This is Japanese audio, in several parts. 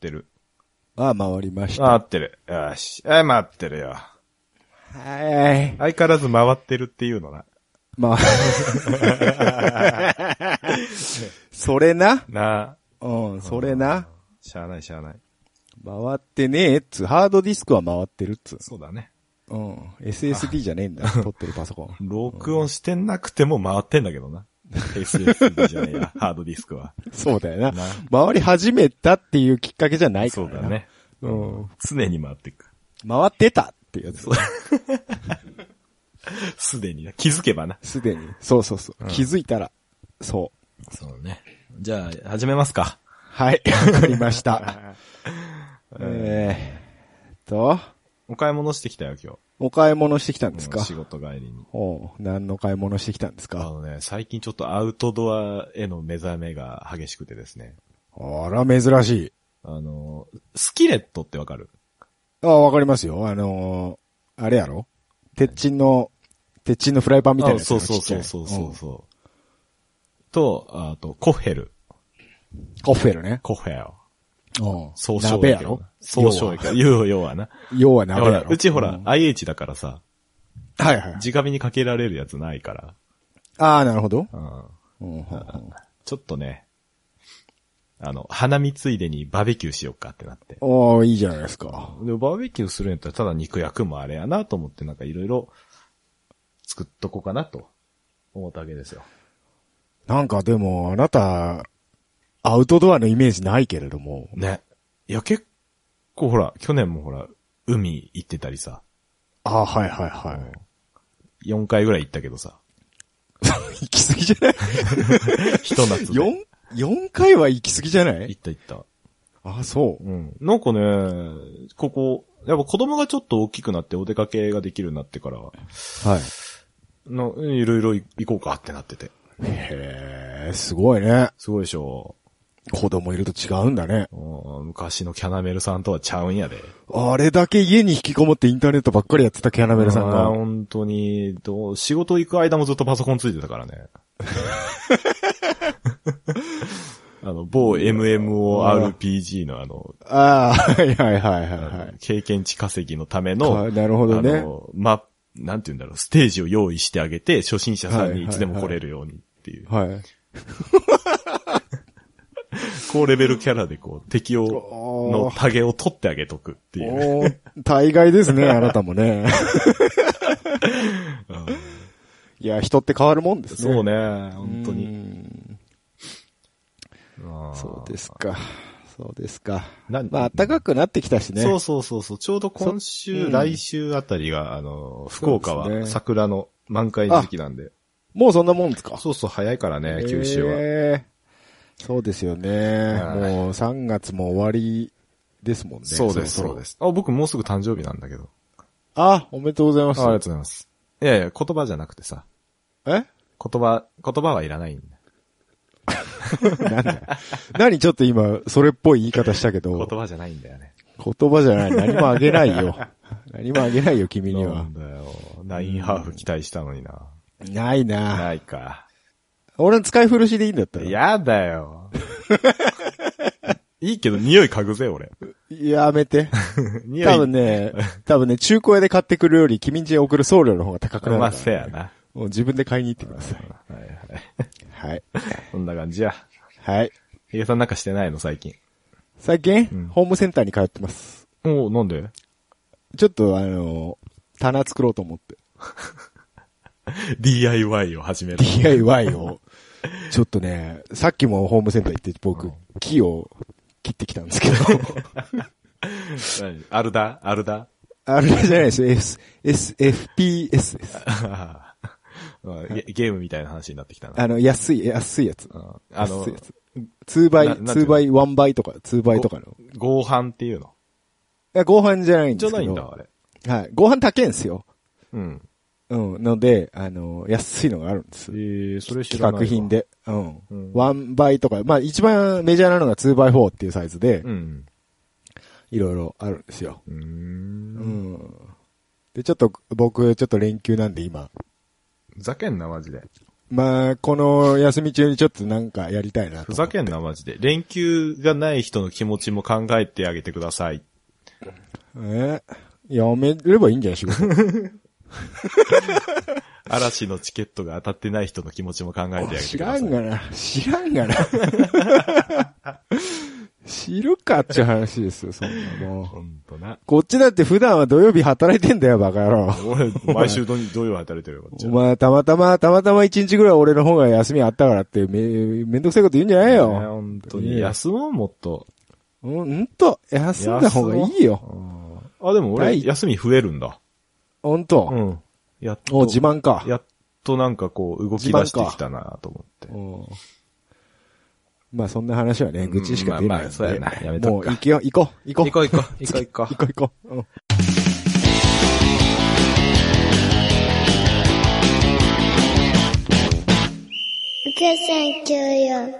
ってる。あ、回りました。回ってる。よし。はい、回ってるよ。はい。相変わらず回ってるっていうのな。まあ。それな？なうん、それな。しゃあないしゃあない。回ってねえっつ。ハードディスクは回ってるっつ。そうだね。うん。SSD じゃねえんだ。撮ってるパソコン。録音してなくても回ってんだけどな。SSD じゃねえや、ハードディスクは。そうだよな。な回り始めたっていうきっかけじゃないからな。そうだ。ね。うん。常に回っていく。回ってたっていうやつ。すでにな。気づけばな。すでに。そうそうそう。気づいたら。そう。そうね。じゃあ、始めますか。はい。わかりました。えーっと、お買い物してきたよ、今お買い物してきたんです日。か仕事帰りに。おう何の買い物してきたんですか？あのね、最近ちょっとアウトドアへの目覚めが激しくてですね。あら、珍しい。あの、スキレットってわかる？あわかりますよ。あのー、あれやろ？鉄鎮の、鉄鎮のフライパンみたいなやつそうそうちっちゃいうそそうそうそう。と、あと、コッヘル。んコッフェルね。コッヘル。うん総称鍋やろ？総称やけど。要は、要はな。要は鍋やろ？うちほら、うん IH だからさ、はいはい。直火にかけられるやつないから。ああ、なるほど。うん。ちょっとね、あの、花見ついでにバーベキューしようかってなって。おー、いいじゃないですか。で、バーベキューするんやったらただ肉焼くもあれやなと思ってなんかいろいろ作っとこうかなと思ったわけですよ。なんかでも、あなた、アウトドアのイメージないけれども。ね。いや、結構ほら、去年もほら、海行ってたりさ、ああ、はいはいはい。4回ぐらい行ったけどさ、行き過ぎじゃない？ひと夏で。?4、4回は行き過ぎじゃない？行った行った。あ、そう。うん。なんかね、ここ、やっぱ子供がちょっと大きくなってお出かけができるようになってからは、はい。のいろいろ行こうかってなってて。へえ、すごいね。すごいでしょ。子供いると違うんだね。うん昔のキャナメルさんとはちゃうんやで。あれだけ家に引きこもってインターネットばっかりやってたキャナメルさんが。本当に、どう、仕事行く間もずっとパソコンついてたからね。あの、某 MMORPG のあの、ああ、はいはいはいはいはい。経験値稼ぎのための、あなるほどねあの、ま、なんて言うんだろう、ステージを用意してあげて、初心者さんにいつでも来れるようにっていう。はい。高レベルキャラでこう、敵を、おのタゲを取ってあげとくっていう。大概ですね、あなたもね。いや、人って変わるもんですね。そうね、本当うに。んあーそうですか。そうですか。なまあ、暖かくなってきたしね。そうそうそうそう。ちょうど今週、うん来週あたりが、あの、福岡は桜の満開時期なんで。もうそんなもんですか？そうそう、早いからね、九州は。えーそうですよね。はいもう3月も終わりですもんね。そうです、そうです。あ、僕もうすぐ誕生日なんだけど。あ、おめでとうございます。あありがとうございます。いやいや、言葉じゃなくてさ、え？言葉、言葉はいらないんだ。なんだよ何ちょっと今、それっぽい言い方したけど、言葉じゃないんだよね。言葉じゃない。何もあげないよ。何もあげないよ、君にはなん。だよ。ナインハーフ期待したのにな。ないなないか。俺の使い古しでいいんだったら。やだよ。いいけど、匂い嗅ぐぜ、俺。やめて。匂い。多分ね、多分ね、中古屋で買ってくるより、君んちに送る送料の方が高くなるから。まあ、せやな。もう自分で買いに行ってください。はいはい。はい。そんな感じや。はい。ヒゲさんなんかしてないの、最近？最近、うんホームセンターに通ってます。おなんで？ちょっとあの、棚作ろうと思って。?DIY を始める。DIY を。ちょっとね、さっきもホームセンター行って僕、うん木を切ってきたんですけど。何？アルダ？アルダ？あれじゃないです。S、S、FPS です。ゲゲームみたいな話になってきたな。あの、安い、安いやつ。うんあの安いや、つ。2倍、ななんていうの？2倍、1倍とか、2倍とかの。い合板っていうの？や、合板じゃないんですけど。じゃないんだ、あれ。はい。合板高いんですよ。うん。うん。ので、あの、安いのがあるんですえ。ー、それ知企らないわ。画品。で。うん。うん1倍とか、まあ一番メジャーなのが 2x4 っていうサイズで、うん。いろいろあるんですよ。うー。うんん。で、ちょっと、僕、ちょっと連休なんで今、ふざけんな、マジで。まあ、この休み中にちょっとなんかやりたいなとふざけんな、マジで。連休がない人の気持ちも考えてあげてください。え？やめればいいんじゃない仕事。嵐のチケットが当たってない人の気持ちも考えてあげて知ください。らんがな。知らんがな。知るかっちゅう話ですよ、そんなもう。ほんとな。こっちだって普段は土曜日働いてんだよ、バカ野郎。俺、毎週土土曜働いてるよ、こっちは。お前、たまたま、たまたま一日ぐらい俺の方が休みあったからって、め、めんどくさいこと言うんじゃないねよ。本当に。休もう、もっと。うん、んと、休んだ方がいいよ。うんあ、でも俺、はい休み増えるんだ。ほんと。うん。やっと。お、自慢か。やっとなんかこう、動き出してきたなと思って。うんまあそんな話はね、愚痴しか出ない。まあまあそうやなやめともう行けよ、行こう、行こう。行こう行こう、行こう行こ行こう行こう。うん受け線94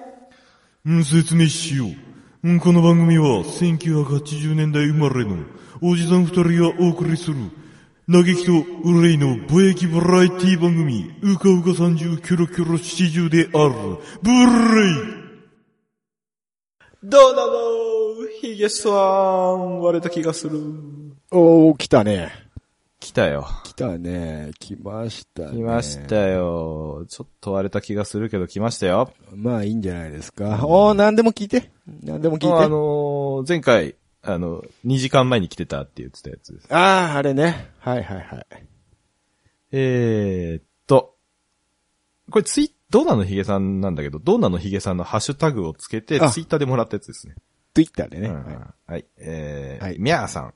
うん、説明しよう。うん、この番組は1980年代生まれのおじさん二人がお送りする嘆きと憂いのぼやきバラエティ番組うかうか三十キョロキョロ七十であるブレイどうなのヒゲさん、割れた気がする。おー、来たね。来たよ。来たね。来ましたね。来ましたよ。ちょっと割れた気がするけど来ましたよ。まあいいんじゃないですか。おー、何でも聞いて。何でも聞いて。あのー前回、あの、2時間前に来てたって言ってたやつです。あー、あれね。はいはいはい。えーっと、これツイ、ドーナのヒゲさんなんだけど、ドーナのヒゲさんのハッシュタグをつけて、あツイッターでもらったやつですね。Twitter でね。うんはいはい。えー、はいミャーさん。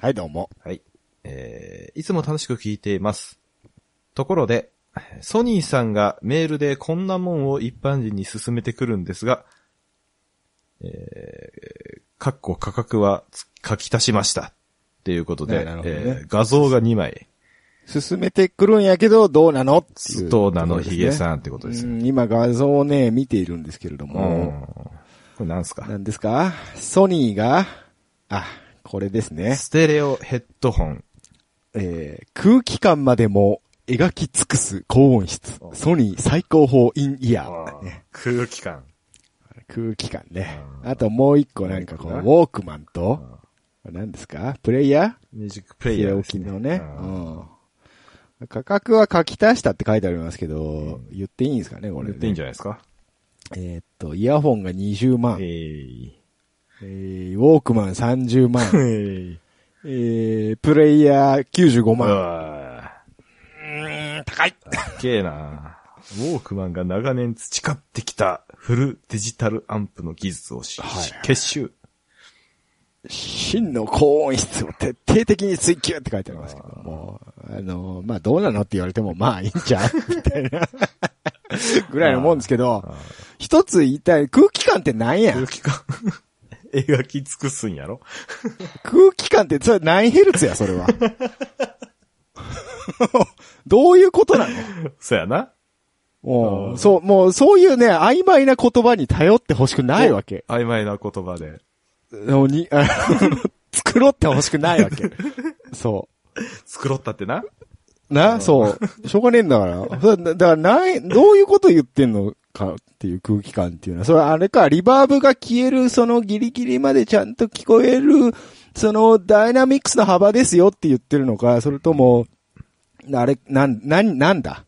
はい、どうも。はい。えー、いつも楽しく聞いています。ところで、ソニーさんがメールでこんなもんを一般人に勧めてくるんですが、えー、かっこ価格はつ書き足しました。っていうことで、ねえー画像が2枚、進めてくるんやけど、どうなのっていう、ドーナのヒゲん。さんってことです今画像をね、見ているんですけれどうん。も、これなんすか？何ですか？ソニーが、あ、これですね。ステレオヘッドホン。えー空気感までも描き尽くす高音質。ソニー最高峰インイヤー。ね空気感。空気感ね。うんあともう一個なんかこのウォークマンと、何ですか？プレイヤミュージックプレーイヤーね。置きのね。うんうん。価格は書き足したって書いてありますけど、言っていいんですかねこれ、ね。言っていいんじゃないですか？えーっと、イヤホンが20万。ええー。ー、ウォークマン30万。えー。えー、プレイヤー95う万。わ高いーけえなウォークマンが長年培ってきたフルデジタルアンプの技術をし、はい結集。真の高音質を徹底的に追求って書いてありますけども、あの、まあ、どうなのって言われても、まあ、いいんちゃうみたいな、ぐらいのもんですけど、一つ言いたい、空気感って何や空気感 描き尽くすんやろ？空気感って、それ何ヘルツや、それは。どういうことなの？そやな。もう、そう、もう、そういうね、曖昧な言葉に頼ってほしくないわけ。曖昧な言葉で。のに、作ろってほしくないわけ。そ作ろったってな？う。な、そう。しょうがねえんだから。だから、ない、どういうこと言ってんのかっていう空気感っていうのは、それあれか、リバーブが消える、そのギリギリまでちゃんと聞こえる、そのダイナミックスの幅ですよって言ってるのか、それとも、あれ、なん、なん、なんだ？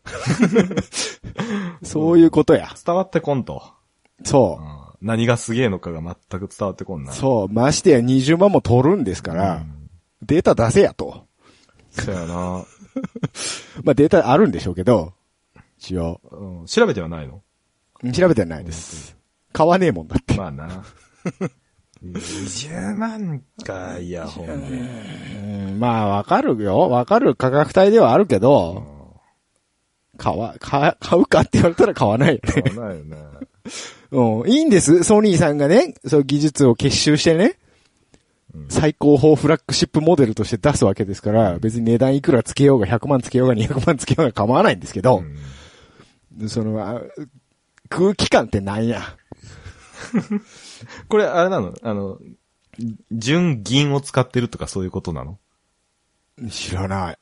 そういうことや。伝わってこんと。そうう。ん何がすげえのかが全く伝わってこんな。そう、ましてや20万も取るんですから、データ出せやと。そうやな。まあデータあるんでしょうけど、一応。うん調べてはないの？調べてはないです。買わねえもんだって。まあな。20万か、イヤホンで。うんまあわかるよ。わかる価格帯ではあるけど、買わ、買、買うかって言われたら買わないよね。買わないよね。うん。いいんです。ソニーさんがね、そう技術を結集してね、最高峰フラッグシップモデルとして出すわけですから、別に値段いくらつけようが100万つけようが200万つけようが構わないんですけど、その、あ空気感ってなんや？これ、あれなの？あの、純銀を使ってるとかそういうことなの？知らない。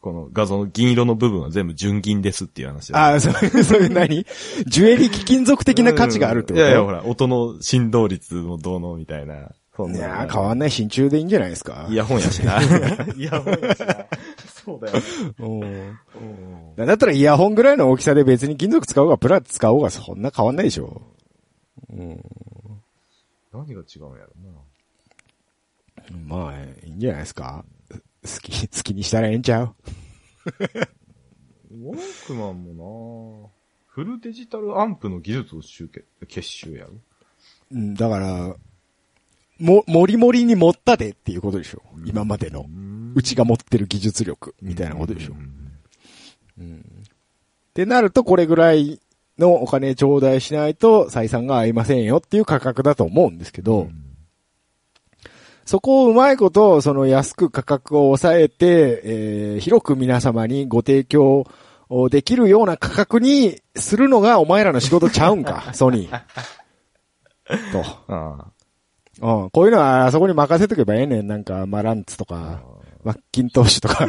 この画像の銀色の部分は全部純銀ですっていう話だああ、そういう、そういう何？ジュエリー貴金属的な価値があるってこと？いやいや、ほら、音の振動率のどうのみたいな。そんな。いやー変わんない真鍮でいいんじゃないですか？イヤホンやしな。イヤホンやしな。そうだよ。うんだったらイヤホンぐらいの大きさで別に金属使おうがプラ使おうがそんな変わんないでしょ。うん。何が違うんやろまあ、いいんじゃないですか。好き、好きにしたらええんちゃう？な。ウォークマンもなフルデジタルアンプの技術を集結結集やろうん、だから、も、もりもりに持ったでっていうことでしょ。今までの。うちが持ってる技術力みたいなことでしょ。ってなると、これぐらいのお金頂戴しないと採算が合いませんよっていう価格だと思うんですけど、そこをうまいこと、その安く価格を抑えて、えー広く皆様にご提供できるような価格にするのがお前らの仕事ちゃうんか、ソニー。と。あうん、こういうのはあそこに任せとけばええねん。なんか、マランツとか、マッキントッシュとか。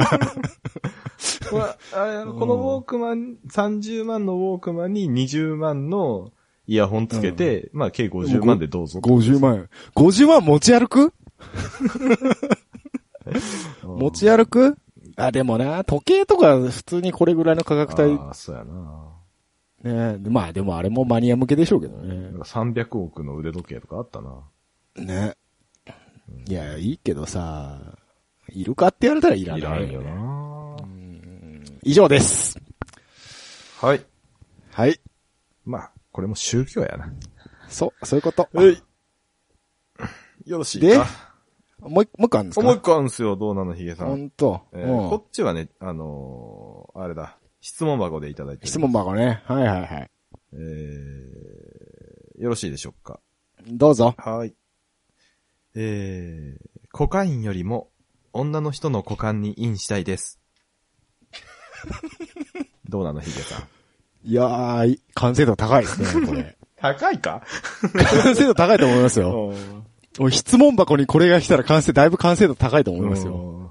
あ。このこのウォークマン、30万のウォークマンに20万のイヤホンつけて、まあ計50万でどうぞ。50万円。50万持ち歩く？持ち歩く？あ、でもな、時計とか普通にこれぐらいの価格帯。ああ、そうやな。ねまあでもあれもマニア向けでしょうけどねなん。か300億の腕時計とかあったな。ね。いや、いいけどさ、いるかって言われたらいらない。いらんよな。以上です。はい。はい。まあ、これも宗教やな。そう、そういうこと。い。よろしいでか。もう一、もう一個あるんですか？もう一個あるんすよ、どうなのヒゲさほん。んと。えーうんこっちはね、あのーあれだ、質問箱でいただいて質問箱ね。はいはいはい。えー、よろしいでしょうか？どうぞ。はい。えー、コカインよりも女の人の股間にインしたいです。どうなのヒゲさん？いやー、い完成度高いですね、これ。高いか？完成度高いと思いますよ。質問箱にこれが来たら完成、だいぶ完成度高いと思いますよ。うん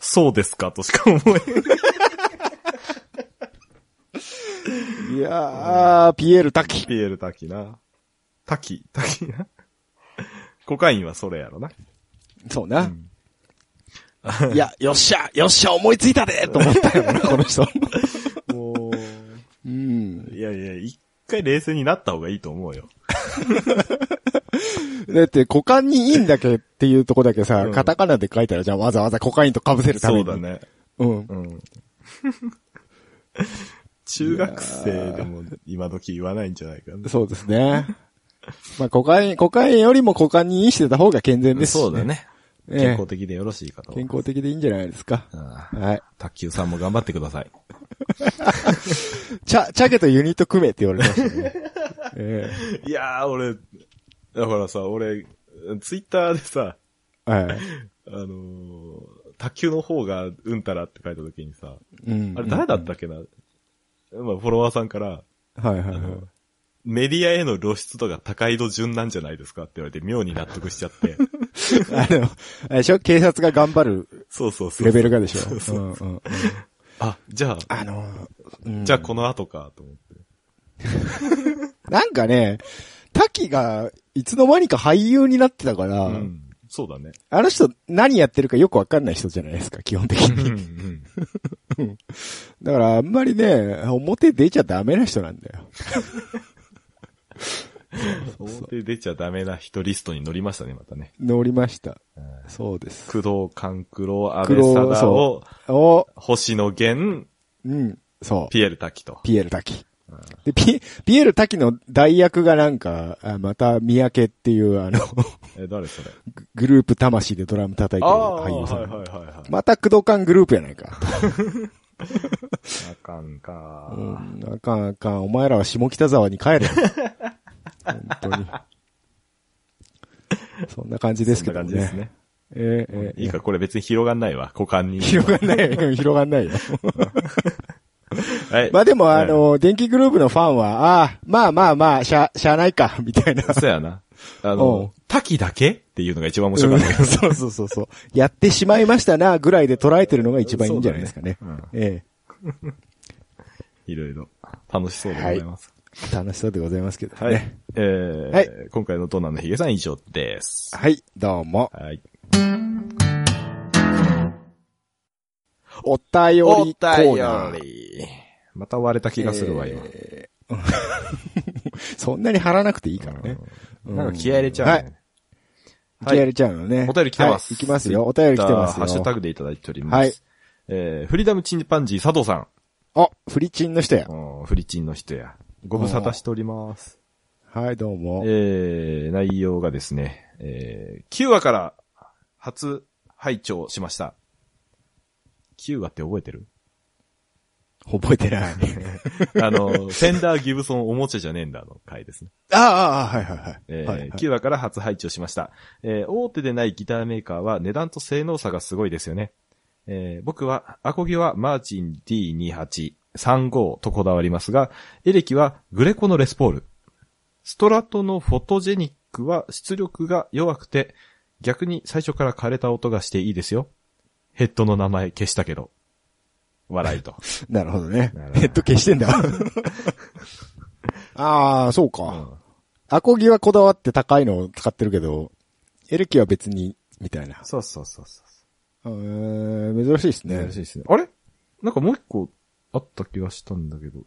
そうですかとしか思えん。いやー、ピエール滝。ピエール滝な。滝、滝な。コカインはそれやろな。そうな。いや、よっしゃ、よっしゃ、思いついたでと思ったよな、この人。もうん。う、いやいや、一回冷静になった方がいいと思うよ。だって、股間にいいんだけっていうとこだけさ、うんカタカナで書いたら、じゃあわざわざコカインと被せるために。そうだ。ね。うん。うん。中学生でも今時言わないんじゃないかな。そうですね。まあ、コカイン、コカインよりも股間にインしてた方が健全ですし、そうだ。ね。ええ健康的でよろしいかと。健康的でいいんじゃないですか。はい。卓球さんも頑張ってください。チャ、チャゲとユニット組めって言われましたね。えいやー、俺、だからさ、俺、ツイッターでさ、えはい。あのー卓球の方がうんたらって書いた時にさ、うんあれ誰だったっけな、まあ、フォロワーさんから、はいはいはい。メディアへの露出とか高井戸順なんじゃないですかって言われて妙に納得しちゃって。あの、あれでしょ？警察が頑張るそうそうそう。レベルがでしょ？そうあ、じゃあ、あの、うんじゃあこの後かと思って。なんかね、滝がいつの間にか俳優になってたから、うん。そうだね。あの人何やってるかよくわかんない人じゃないですか、基本的うんに。うん。だからあんまりね、表出ちゃダメな人なんだよ。表出ちゃダメな人リストに乗りましたね、またね。乗りました。そうです。工藤官九郎、安倍貞夫、お、星野源、うん、そう。ピエール滝と。ピエール滝。で、ピ、ピエール滝の代役がなんか、あまた、三宅っていうあの、え、誰それ？ググループ魂でドラム叩いてる俳優さん。はいはいはいはい。また、工藤館グループやないか。あかんか。うん、あかんあかん。お前らは下北沢に帰れ。本当に。そんな感じですけどね。そんな感じですね。えーえーいいか、これ別に広がんないわ。股間に。広がんないよ。広がんないよ。はい。まあでも、はいあの、電気グループのファンは、ああ、まあまあまあ、しゃ、しゃあないか、みたいな。そうやな。あの、滝だけっていうのが一番面白かったけど。そうそうそうそう。やってしまいましたな、ぐらいで捉えてるのが一番いいんじゃないですかね。そうだねえいろいろ楽しそうでございます。え楽しそうでございますけどね。はい。えーはい今回のドナのヒゲさん以上です。はい、どうも。はい。お便りコおーナー。便り。また割れた気がするわ、今。えー そんなに貼らなくていいからね。うんなんか気合い入れちゃう、ね。はい。気合い入れちゃうのね。お便り来てます。はい、いきますよ。お便り来てますよ。ハッシュタグでいただいております。はい。えー、フリーダムチンパンジー佐藤さん。あ、フリチンの人や。うんフリチンの人や。ご無沙汰しております。はい、どうも。えー、内容がですね、えー、9話から初拝聴しました。9話って覚えてる？覚えてない。あの、フェンダーギブソンおもちゃじゃねえんだの回ですね。ああ、ああはいはいはい。えーはいはい9話から初配置をしました。えー大手でないギターメーカーは値段と性能差がすごいですよね。えー僕は、アコギはマーチン D28、35とこだわりますが、エレキはグレコのレスポール。ストラトのフォトジェニックは出力が弱くて、逆に最初から枯れた音がしていいですよ。ヘッドの名前消したけど。笑いと。なるほどねヘッド消してんだ。ああ、そうか。うんアコギはこだわって高いのを使ってるけど、エレキは別に、みたいな。そうそうそうそう。えー、珍しいですね。珍しいですね。あれ？なんかもう一個あった気がしたんだけど。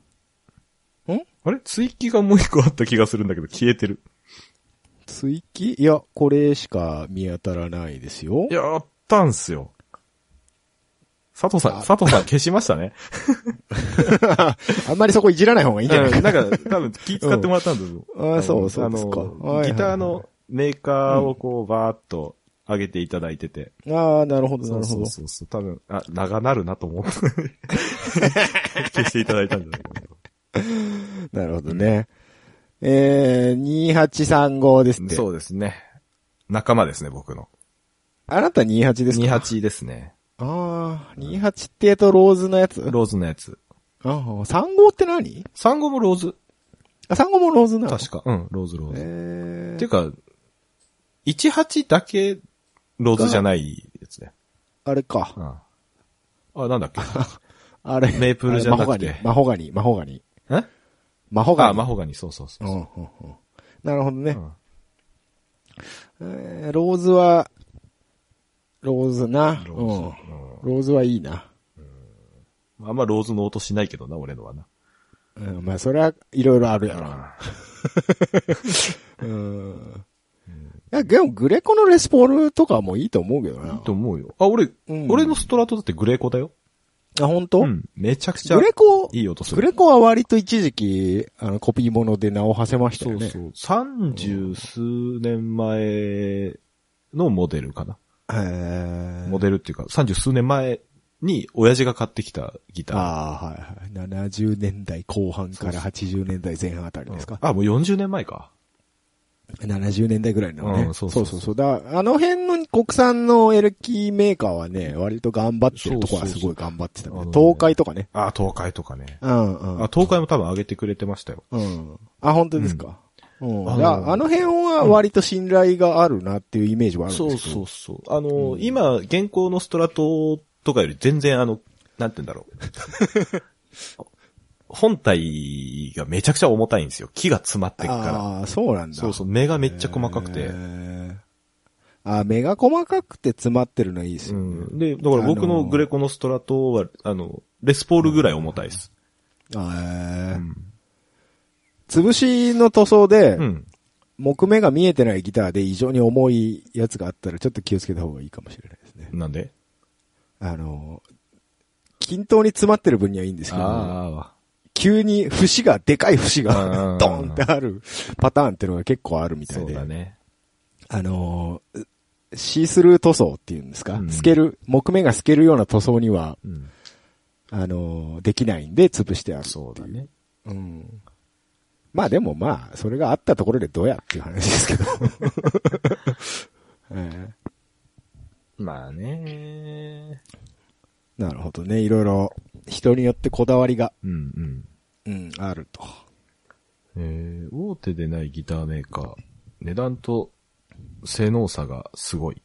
んあれ？追記がもう一個あった気がするんだけど消えてる。追記？いや、これしか見当たらないですよい。や、あったんすよ。佐藤さん、佐藤さん消しましたね。あんまりそこいじらない方がいいんじゃない？うんなんか、多分気使ってもらったんですよ。あーそうそうですかギターのメーカーをこう、バーっと上げていただいてて。ああ、なるほど、なるほど。うそうそう。多分、あ、長なるなと思って。消していただいたんじゃないかな。なるほどね。えー、2835ですって。そうですね。仲間ですね、僕の。あなた28ですか？28ですね。ああ、28ってえとローズのやつ？ローズのやつ。ああ、35って何？産後もローズ。あ、35もローズなの？確か。うん、ローズローズ。えー、っていうか、18だけローズじゃないやつね。あれか。うん。あ、なんだっけ？あれ。メープルじゃなくてマホガニ、マホガニ、え？マホガニ。あ、マホガニ、そうそうそううんそうんうんなるほどねう。。えーローズは、ローズな。ローズうん。ローズはいいな。うんあんまローズの音しないけどな、俺のはな。うん、まあ、それはいろいろあるやろ。うん。いや、でも、グレコのレスポールとかもいいと思うけどな。いいと思うよ。あ、俺、うん俺のストラトだってグレーコだよ。あ、本当？うん。めちゃくちゃグレコ、いい音する。グレコは割と一時期、あの、コピーもので名を馳せましたよね。そうそう。三十数年前のモデルかな。へーモデルっていうか、三十数年前に親父が買ってきたギター。ああ、はいはい。70年代後半から80年代前半あたりですか？あ、もう40年前か。70年代ぐらいのね。うんそうそうそうそうだあの辺の国産のエレキメーカーはね、割と頑張ってるとこはすごい頑張ってたねそうそう東海とかね。あ、東海とかね。うんうん。あ、東海も多分上げてくれてましたよ。うん。あ、本当ですか？うん。あのだあの辺は割と信頼があるなっていうイメージはあるんそうですけど。そうそう。あの、今、現行のストラトとかより全然あの、なんて言うんだろう。本体がめちゃくちゃ重たいんですよ。木が詰まってるから。ああ、そうなんだ。そうそう、目がめっちゃ細かくて。あ、目が細かくて詰まってるのいいですうよね。ん。で、だから僕のグレコのストラトは、あの、レスポールぐらい重たいです。あーうん。潰しの塗装で、うん。木目が見えてないギターで異常に重いやつがあったらちょっと気をつけた方がいいかもしれないですね。なんで？あの、均等に詰まってる分にはいいんですけど、あ急に節が、でかい節うがんドンってあるパターンっていうのが結構あるみあ、たいで。そうだね。あのー、シースルー塗装っていうんですか、うん透ける、木目が透けるような塗装には、うん。あのー、できないんで潰してあるそうだ。ね。うん。まあでもまあ、それがあったところでどうやっていう話ですけど。えまあね。えなるほどね。いろいろ人によってこだわりが、うんうん。うん、あると。えー、大手でないギターメーカー。値段と性能差がすごい。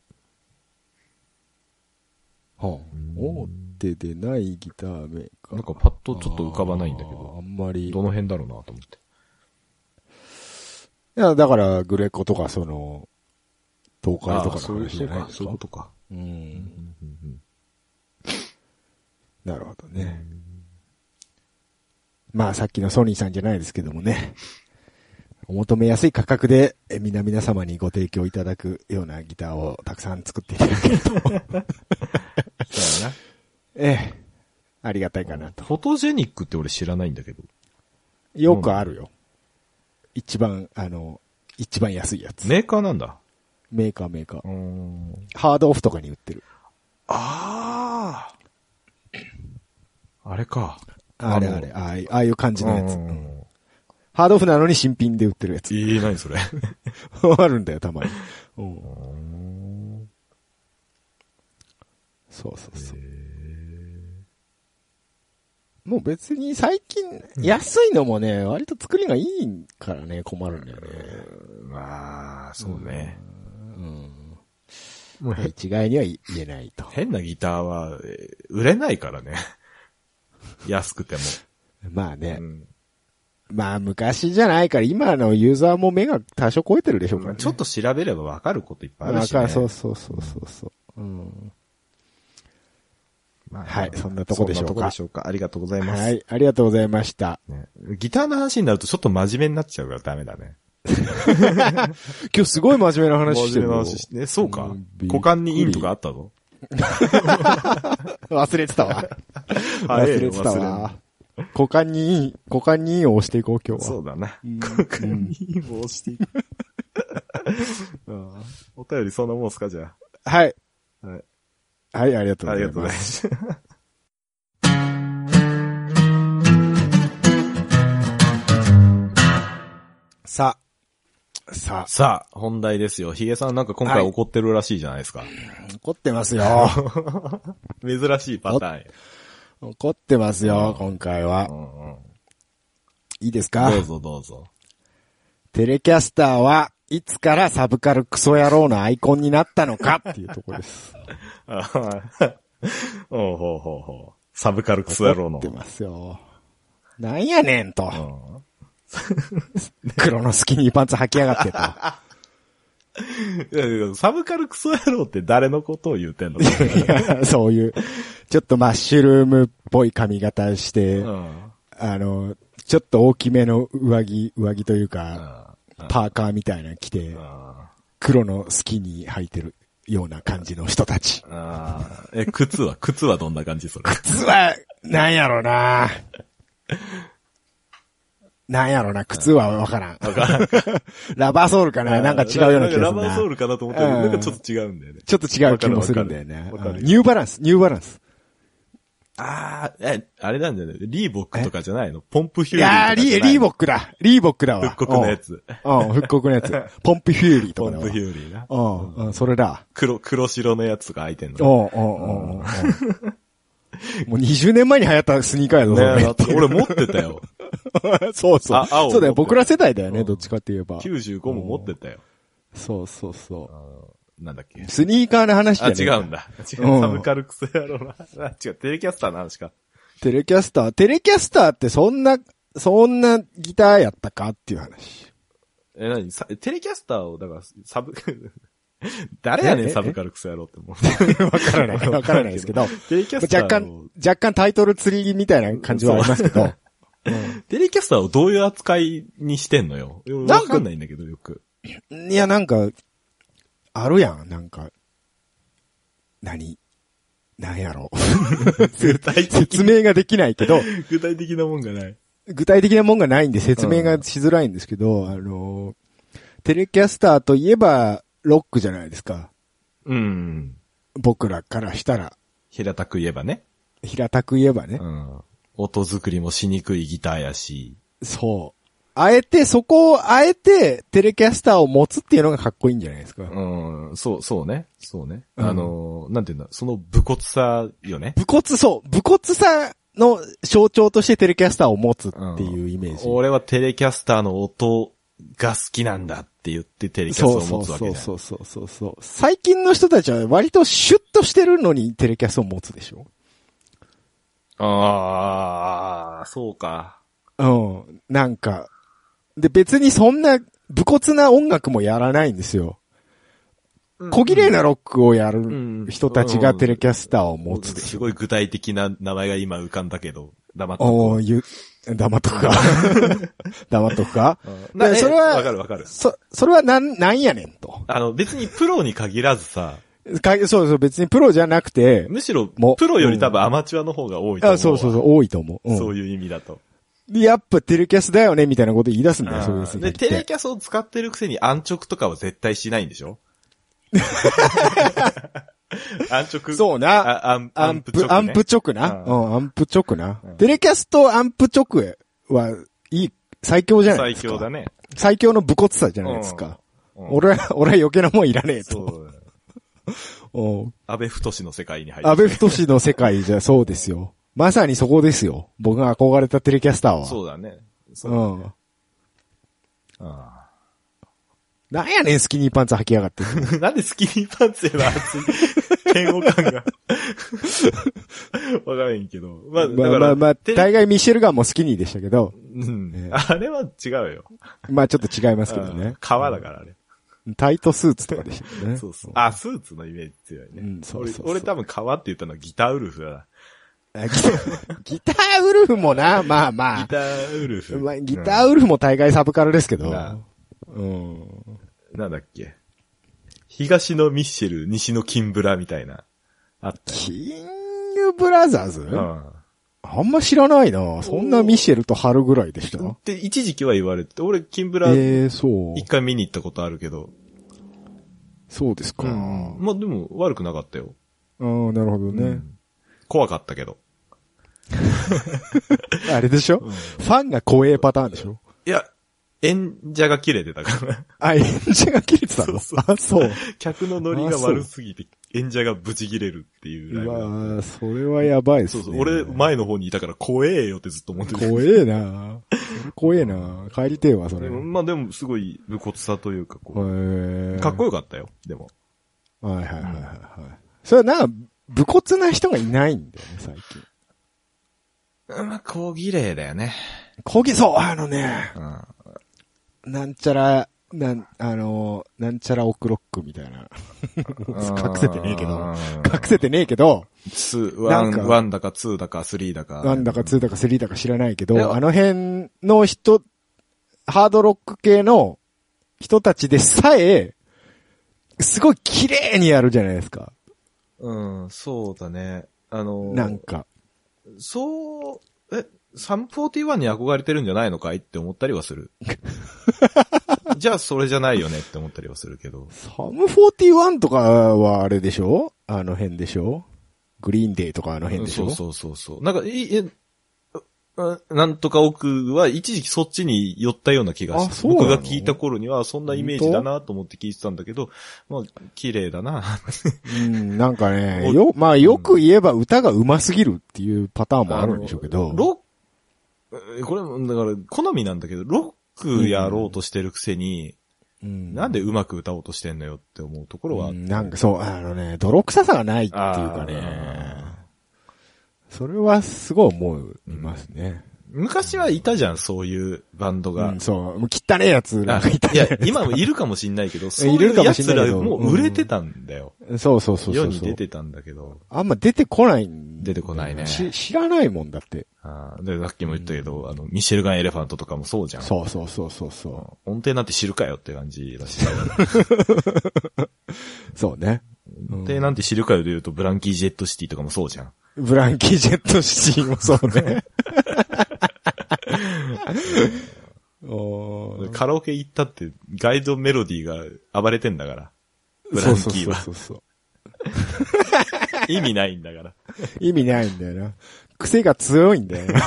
はあ、大手でないギターメーカー。なんかパッとちょっと浮かばないんだけあーあど、んまり。どの辺だろうなと思って。いや、だから、グレコとか、その、東海とかそういうの話じゃないですかそういうことか。うん。なるほどね。まあ、さっきのソニーさんじゃないですけどもね。お求めやすい価格で、え、皆皆様にご提供いただくようなギターをたくさん作っていただけると、そうやな。ええ、ありがたいかなと。フォトジェニックって俺知らないんだけど。よくあるよ。一番、あの、一番安いやつ。メーカーなんだ。メーカーメーカー。うん。ハードオフとかに売ってる。ああ。あれか。のあれあれ、ああいうああいう感じのやつ。ハードオフなのに新品で売ってるやつ。ええ、何それ。あるんだよ、たまに。うんそうそうそう。もう別に最近、安いのもね、割と作りがいいからね、困るんだよね。まあ、そうね。うん。もうへ一概には言えないと。変なギターは、えー売れないからね。安くても。まあね。うんまあ昔じゃないから、今のユーザーも目が多少超えてるでしょうからね。ちょっと調べればわかることいっぱいあるし、ね。わかるそうそうそうそうそう。うん。まあはいそんなとこでしょうかそんなとこでしょうか。ありがとうございます。はい、ありがとうございました。ねギターの話になるとちょっと真面目になっちゃうからダメだね。今日すごい真面目な話してるよ真面目な話して、ね、そうか股間にインとかあったぞ。忘れてたわ。忘れてたわ。股間にいい、股間にいいを押していこう、今日は。そうだな。うん股間にを押していく。うん お便りそんなもんすか、じゃはい。あ。はい。はい、ありがとうあごりがとうございざいま。ます す。さあ、ささあ、本題ですよ。ヒゲさんなんか今回はい怒ってるらしいじゃないですか。あ、怒ってますよ。珍しいパターンや。怒ってますよ、今回はう。んうんいいですか？どうぞどうぞ。テレキャスターはいつからサブカルクソ野郎のアイコンになったのか？っていうところです。あほうほうほう。サブカルクソ野郎の。怒ってますよ。なんやねんと。うん 黒のスキニーパンツ履きやがってと。サブカルクソ野郎って誰のことを言うてんの？いやそういう、ちょっとマッシュルームっぽい髪型して、うん。あの、ちょっと大きめの上着、上着というか、パーカーみたいなの着て、黒のスキニー履いてるような感じの人たち。え、靴は、靴はどんな感じそれ？靴は、なんやろな。なんやろな、靴はわからん。ラバーソールかな？なんか違うような気がするな。ラバーソールかなと思ったけど、うんなんかちょっと違うんだよね。ちょっと違う気もするんだよね。ニューバランス、ニューバランス。ああ、え、あれなんじゃないリーボックとかじゃないの？ポンプヒューいリーとかやー、リリーボックだ。リーボックだわ。復刻のやつ。うん。うん、復刻のやつ。ポンプヒューリーとか。ポンプヒューリーな。うん、うん、それだ。黒、黒白のやつとか開いてんうの。ん、うん、うん。うん もう20年前に流行ったスニーカーやぞ、ね俺持ってたよ。そうそう。そうだよ、僕ら世代だよね、うんどっちかって言えば。95も持ってたよ。そうそうそなんだっけ？う。。スニーカーの話じゃあ、ねえ違うんだ。違う。うんサブカルクソ野郎な。あ、違う。テレキャスターの話か。テレキャスター、テレキャスターってそんな、そんなギターやったかっていう話。え、なにさテレキャスターを、だから、サブ、誰やねん、ええサブカルクソ野郎ってもう。わからない、わからないですけど。テレキャスターを若干、若干タイトル釣りみたいな感じはありますけど。うんテレキャスターをどういう扱いにしてんのよ。わかんないんだけど、よく。いや、なんか、あるやん、なんか。何？なんやろ？具体的、説明ができないけど、具体的なもんがない。具体的なもんがないんで説明がしづらいんですけど、あの、テレキャスターといえば、ロックじゃないですか。うん。僕らからしたら、平たく言えばね。平たく言えばねう。ん。音作りもしにくいギターやし。そう。あえて、そこを、あえて、テレキャスターを持つっていうのがかっこいいんじゃないですか。うん、そう、そうね。そうね。うんあの、なんていうんだ、その武骨さよね。武骨、そう、武骨さの象徴としてテレキャスターを持つっていうイメージ。俺はテレキャスターの音が好きなんだって言ってテレキャスをそうそう持つわけじゃん。そうそうそうそう。最近の人たちは割とシュッとしてるのにテレキャスを持つでしょ？ああ、そうか。うん。なんか。で、別にそんな、武骨な音楽もやらないんですよ。小綺麗なロックをやる人たちがテレキャスターを持つ。すごい具体的な名前が今浮かんだけど、黙っとこおー、ゆ、黙っとくか。黙っとくか。う。なでそれはわかるわかる。そ、それはなん、なんやねんと。あの、別にプロに限らずさ、かそうそう、別にプロじゃなくて、むしろも、プロより多分アマチュアの方が多いと思うわ。あそうそうそう、多いと思う。うんそういう意味だと。でやっぱテレキャスだよね、みたいなこと言い出すんだよ、そうで、たちって。テレキャスを使ってるくせに安直とかは絶対しないんでしょ？安直？そうな。あアンアンプ、アンプ直な？ううん、アンプ直なうん。テレキャスとアンプ直は、いい、最強じゃない最ですか。強だね。最強の武骨さじゃないですか。うん俺は、俺は余計なもんいらねえそと。う。うん安倍太の世界に入って。安倍太志の世界じゃそうですよ。まさにそこですよ。僕が憧れたテレキャスターは。そうだね。そうう。ん。あなんやねん、スキニーパンツ履きやがって。あ なんでスキニーパンツへの熱い嫌悪感が。わからんけど。まあ、だまあまあまあ、大概ミシェルガンもスキニーでしたけど、うんねあれは違うよ。まあちょっと違いますけどうんね。革だからあれ。タイトスーツとかでしたよね。そうそう。あ、スーツのイメージ強いね。うんそうそうそう俺俺多分革って言ったのはギターウルフだな。あギター、ウルフもな、まあまあ。ギターウルフ。まあ、ギターウルフも大概サブカルですけど。なうん。うんなんだっけ。東のミッシェル、西のキンブラみたいな。あったよ。キングブラザーズ、うん。あんま知らないな。そんなミシェルとハルぐらいでした？で、一時期は言われてて、俺、キンブラ、ええそう。一回見に行ったことあるけど。そうですか。うん。まあでも、悪くなかったよ。ああ、なるほどね。うん怖かったけど。あれでしょ、ファンが怖えパターンでしょ？いや、演者が切れてたから。あ、演者が切れてたの？そうあ、そう。客のノリが悪すぎて、演者がブチ切れるっていうライうブだった。わーそれはやばいですね。そうそう。俺、前の方にいたから怖えよってずっと思ってた。怖えな怖えな帰りてえわ、それ。まあでも、すごい武骨さというか、こう、かっこよかったよ、でも。はいはいはいはいはい。それはなんか、武骨な人がいないんだよね、最近。まあ、小綺麗だよね。こぎ、そう、あのね、うん。なんちゃら、なん、あの、なんちゃらオクロックみたいな。隠せてねえけど、隠せてねえけど、 two、one、one だか two だか three だか。なんだか2だか3だか知らないけど、あの辺の人、ハードロック系の人たちでさえ、すごい綺麗にやるじゃないですか。うん、そうだね。あの、なんか。そう、え、 Sum 41に憧れてるんじゃないのかいって思ったりはする。じゃあそれじゃないよねって思ったりはするけど。 Sum 41とかはあれでしょ？あの辺でしょ？グリーンデーとかあの辺でしょ？そうそうそうそう。なんか、い、え、あなんとか奥は一時期そっちに寄ったような気がして、僕が聞いた頃にはそんなイメージだなと思って聞いてたんだけど、まあ、綺麗だな。うん、なんかね、およ、まあよく言えば歌が上手すぎるっていうパターンもあるんでしょうけど。ロック、これ、だから、好みなんだけど、ロックやろうとしてるくせに、うんなんで上手く歌おうとしてんのよって思うところはうんなんかそう、あのね、泥臭さがないっていうかねあ。それはすごい思いますね。昔はいたじゃん、そういうバンドが。うん、そう。もう汚ねえやつらあがいたいや、今もいるかもしんないけど、そういいるかもうやつらもう売れてたんだよ。そうそうそうそう。世に出てたんだけど。あんま出てこないん出てこないねし知らないもんだって。あーで、さっきも言ったけど、あの、ミシェルガン・エレファントとかもそうじゃん。そうそうそうそうそ音程なんて知るかよって感じだし。う。そうね。音程なんて知るかよで言うと、ブランキー・ジェット・シティとかもそうじゃん。ブランキー・ジェット・シティもそうね。おーカラオケ行ったって、ガイドメロディーが暴れてんだから。ブランキーは。そうそうそうそう意味ないんだから。意味ないんだよな。癖が強いんだよな。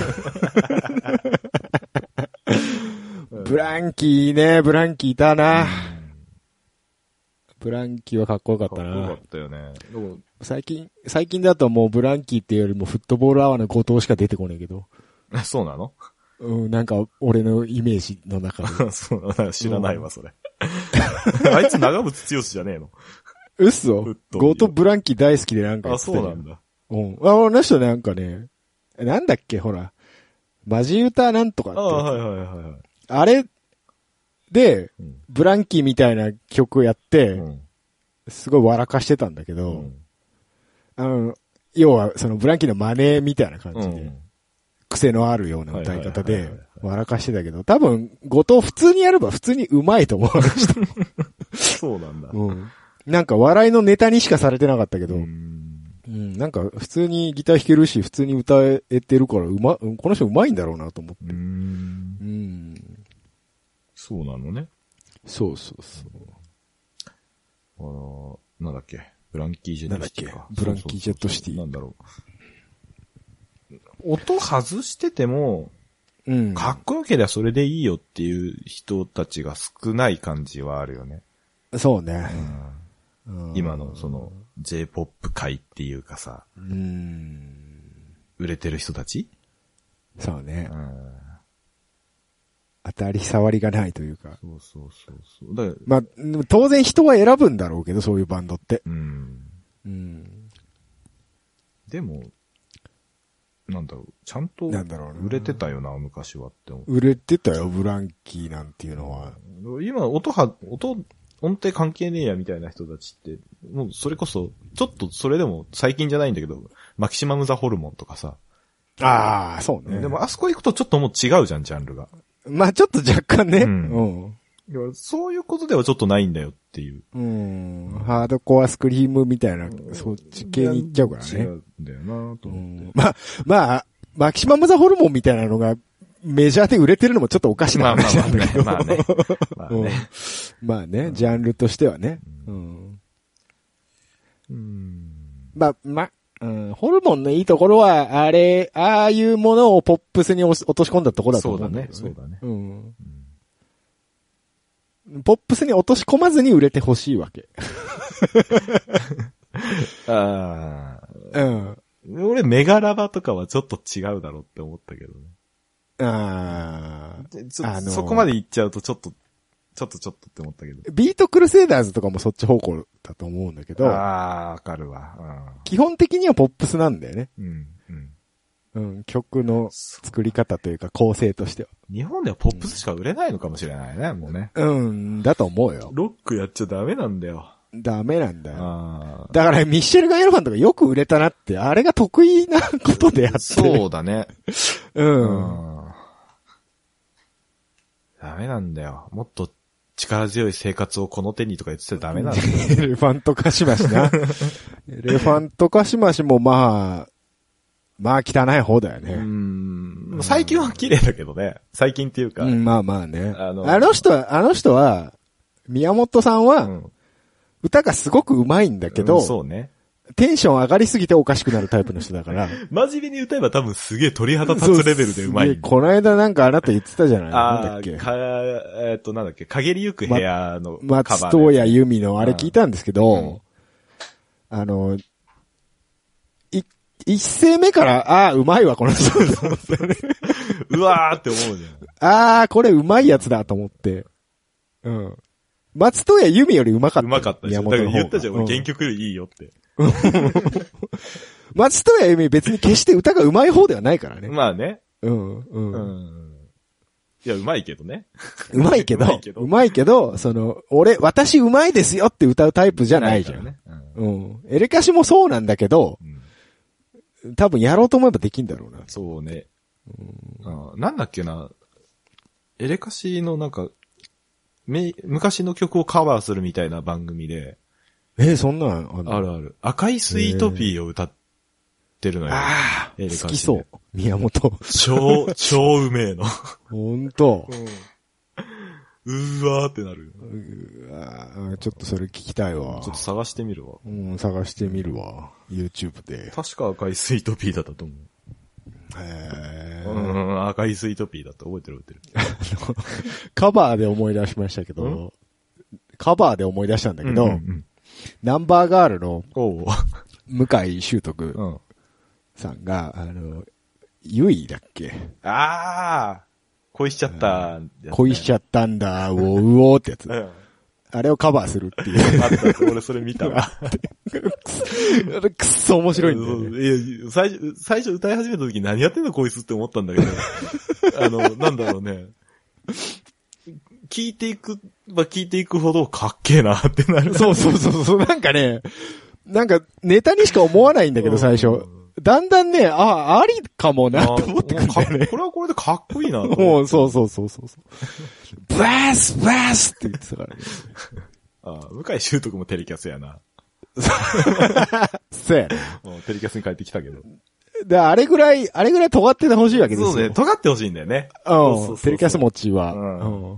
ブランキーね、ブランキーいたな。ブランキーはかっこよかったなかっこよかっ。たよね。最近、最近だともうブランキーっていうよりもフットボールアワーの後藤しか出てこないけど。あそうなの？うん、なんか、俺のイメージの中で。そうだな、知らないわ、それ。あいつ長渕剛じゃねえの？うっそフットゴートブランキー大好きでなんか言あ、ってたそうなんだ。うん。あ、あの人なんかね、なんだっけ、ほら。マジ歌なんとかってあやつはいはいはいはい。あれで、うんブランキーみたいな曲をやって、うんすごい笑かしてたんだけど、うんあの、要はそのブランキーの真似みたいな感じで、うん。癖のあるような歌い方で笑かしてたけど、多分、後藤普通にやれば普通に上手いと思う。そうなんだ。うん。なんか笑いのネタにしかされてなかったけど、ううん、んなんか普通にギター弾けるし、普通に歌えてるから、うま、うんこの人上手いんだろうなと思って。うーんうん。そうなのね。そうそうそう。あの、なんだっけ。ブランキージェットシティか。なんだっけ？ブランキージェットシティなんだろう。音外してても、うん。かっこよければそれでいいよっていう人たちが少ない感じはあるよね。そうね。うんうん今のその J-POP 界っていうかさ、うん。売れてる人たち？そうねう。ん。当たり障りがないというか。そうそうそうそう。まあ、当然人は選ぶんだろうけど、そういうバンドって。うん。うん。でも、なんだろう、ちゃんとなんだろうな売れてたよな、昔はって思う。売れてたよ、ブランキーなんていうのは。今、音は、音、音程関係ねえやみたいな人たちって、もうそれこそ、ちょっとそれでも最近じゃないんだけど、マキシマムザホルモンとかさ。ああ、そうね。でもあそこ行くとちょっともう違うじゃん、ジャンルが。まあちょっと若干ね。ううんん。いやそういうことではちょっとないんだよっていう。うん。ハードコアスクリームみたいな、そっち系に行っちゃうからね。違うんだよなとう思って。ん。まあ、まあ、マキシマムザホルモンみたいなのがメジャーで売れてるのもちょっとおかしな話なんだけど。まあね。まあうんね。まあね、ジャンルとしてはね。うん。うん。まあ、ま、うん、ホルモンのいいところは、あれ、ああいうものをポップスに落とし込んだところだとそうだね思うんだけ。どそうだね。うん。ポップスに落とし込まずに売れてほしいわけ。あうん。あ。俺、メガラバとかはちょっと違うだろうって思ったけどね。ああ。のーそこまで行っちゃうとちょっと、ちょっとちょっとって思ったけど。 BEAT CRUSADERS とかもそっち方向だと思うんだけど、ああ、わかるわ。基本的にはポップスなんだよね。うん。うん。うん。うん、曲の作り方というか構成としては。日本ではポップスしか売れないのかもしれないね、もうね。うん、だと思うよ。ロックやっちゃダメなんだよ。ダメなんだよ。あだからミッシェル・ガン・エレファントとかよく売れたなって、あれが得意なことであって。そうだね。う。。うんダメなんだよ。もっと力強い生活をこの手にとか言ってたらダメなんだよ。エレファントカシマシな。エレファントカシマシもまあ、まあ汚い方だようね。ん。最近は綺麗だけどね。最近っていうか。うん、まあまあね。ああのの人は、あの人は、宮本さんは、うん歌がすごく上手いんだけど、うんそうね。テンション上がりすぎておかしくなるタイプの人だから。真面目に歌えば多分すげえ鳥肌立つレベルで うまい。この間なんかあなた言ってたじゃないなんだっけ？えっと、なんだっけ、陰りゆく部屋のカバ松ー任で。谷由実のあれ聞いたんですけど、うんあの、い、一声目から、ああ、うまいわ、この人。うわーって思うじゃん。ああ、これうまいやつだと思って。うん。松任谷由実よりうまかった。うまかったじゃん。だから言ったじゃん、俺うん原曲よりいいよって。松任谷由実別に決して歌がうまい方ではないからね。まあね。うん、うん。う。うんいや、うまいけどね。うまいけどうまいけど、その、俺、私うまいですよって歌うタイプじゃないじゃん。ね。うんうん。エレカシもそうなんだけど、うん多分やろうと思えばできんだろうな。そうね。あなんだっけな。エレカシのなんか、め、昔の曲をカバーするみたいな番組で、えーそんなんあんの？あるある。赤いスイートピーを歌ってるのよ。ああ、好きそう。宮本。超、超うめえの。ほんと。うーわーってなるよ。うわーちょっとそれ聞きたいわちょっと。探してみるわ。うん、探してみるわ。YouTube で。確か赤いスイートピーだったと思う。へーうん、赤いスイートピーだった。覚えてる覚えてる。カバーで思い出しましたけど、カバーで思い出したんだけど、うんうんナンバーガールの。向井修徳うん。さんが、あの、ゆいだっけ？ああ恋しちゃったね、恋しちゃったんだ、うおうおってやつう。ん。あれをカバーするっていう。あった、俺それ見たわ。くっそ面白いんだよね。最初、最初歌い始めた時何やってんのこいつって思ったんだけど、あの、なんだろうね。聞いていくば聞いていくほどかっけえなってなる。そうそうそうそう。なんかね、なんかネタにしか思わないんだけど、最初。だんだんね、あ、ありかもなって思ってくるんだよね。これはこれでかっこいいな。もう、そうそうそうそうそう。バースバースって言ってたからね。ああ向井修徳もテレキャスやな。そうテレキャスに帰ってきたけど。で、あれぐらい、あれぐらい尖っててほしいわけですよ。そうね、尖ってほしいんだよね。そうん。テレキャス持ちは。うんうん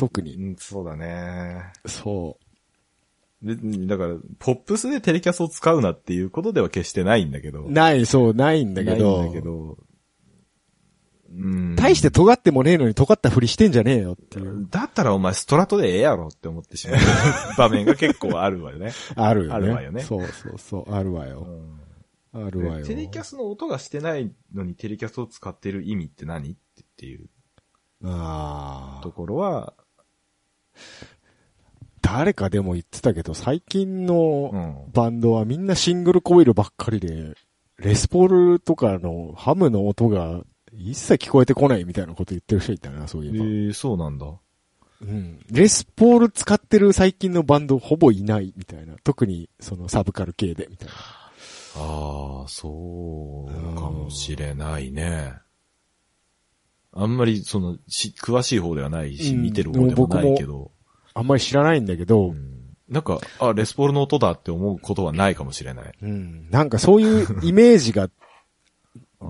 特に。うん、そうだね。そ別に、だから、ポップスでテレキャスを使うなっていうことでは決してないんだけど。う。ない、そう、ないんだけど。ないんだけど。うん。大して尖ってもねえのに尖ったふりしてんじゃねえよっていう。だったらお前ストラトでええやろって思ってしまう 場面が結構あるわよね。あるよね。あるわよねそうそうそう、あるわよ。あるわよ。テレキャスの音がしてないのにテレキャスを使ってる意味って何ってっていうああ。ところは、誰かでも言ってたけど、最近うのん。バンドはみんなシングルコイルばっかりで、レスポールとかのハムの音が一切聞こえてこないみたいなこと言ってる人いたな、そういええば。ー、そうなんだ。うん。レスポール使ってる最近のバンドほぼいないみたいな。特にそのサブカル系でみたいな。ああ、そうかもしれないね。あんまり、その、し、詳しい方ではないし、うん見てる方でもないけど、あんまり知らないんだけど、うんなんか、あ、レスポールの音だって思うことはないかもしれない。うん。なんかそういう イメージが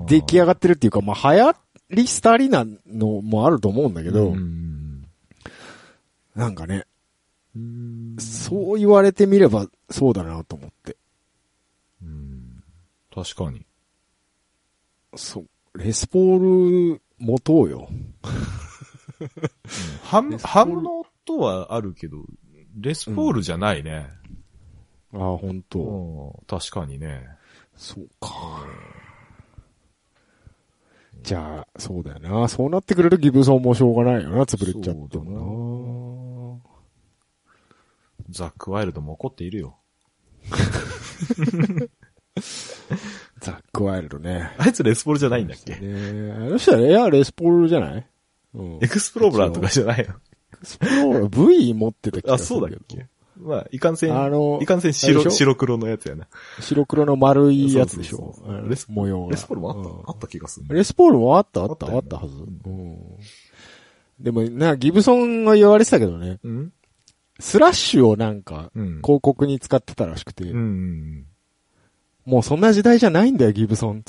出来上がってるっていうか、まあ流行り廃りなのもあると思うんだけけど、うん。なんかね、うんそう言われてみればそうだなと思って。うん確かに。そう。レスポール持とうよ。ハム、レスポールハムの音はあるけど、レスポールじゃないね。ああ、本当、うん確かにね。そうか。じゃあ、そうだよな。そうなってくれるギブソンもしょうがないよな、潰れちゃってそうだもザックワイルドも怒っているよ。な。ザックワイルドね。あいつレスポールじゃないんだっけ？ねあの人はね、いや、レスポールじゃない？うん。エクスプローラーとかじゃないの？スプローラー V 持ってた気あ、がする。そうだっけ？まあ、いかんせん、あのいかんせんあ白、れでしょ？白黒のやつやな。白黒の丸いやつでしょ？そうそうそうあのレス模様が。レスポールもあった、うんあった気がする。レスポールもあった？あった？あったよねあったはず。うん。でも、なんかギブソンが言われてたけどね、うんスラッシュをなんか、うん。広告に使ってたらしくて、うんうん。もうそんな時代じゃないんだよ、ギブソン。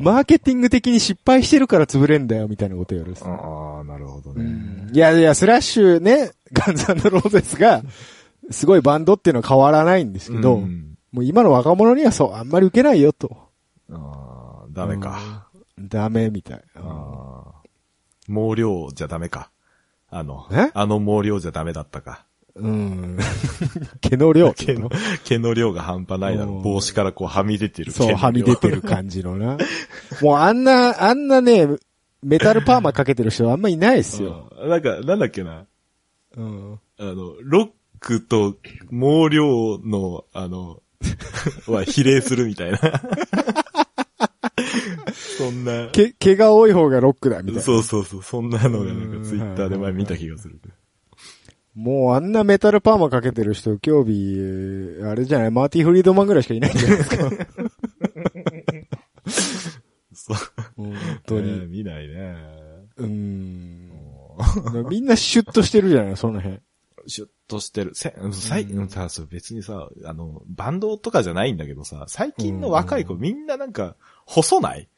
マーケティング的に失敗してるから潰れんだよ、みたいなこと言われてた。ああ、なるほどうね。んいやいや、スラッシュね、ガンズローゼスが、すごいバンドっていうのは変わらないんですけど、うんもう今の若者にはそう、あんまり受けないよと。ああ、ダメか。うん。ダメみたい。ああ。毛量じゃダメか。あのえ、あの毛量じゃダメだったか。うん。毛の量。毛の、毛の量が半端ないだろう。ん帽子からこうはみ出てるそう、量はみ出てる感じのな。もうあんな、あんなね、メタルパーマかけてる人はあんまいないですよ。うんなんか、なんだっけな。うん。あの、ロックと毛量の、あの、は比例するみたいな。そんな。毛、毛が多い方がロックだ、みたいな。そうそうそう、そんなのがなんかツイッターで前見た気がする。もうあんなメタルパーマかけてる人、今日日、あれじゃない、マーティ・フリードマンぐらいしかいないんじゃないですか。そう。本当に。見ないね。うーん。みんなシュッとしてるじゃない、その辺。シュッとしてる。せ、最うん、さ、別にさ、あの、バンドとかじゃないんだけどさ、最近の若い子みんななんか、細ない？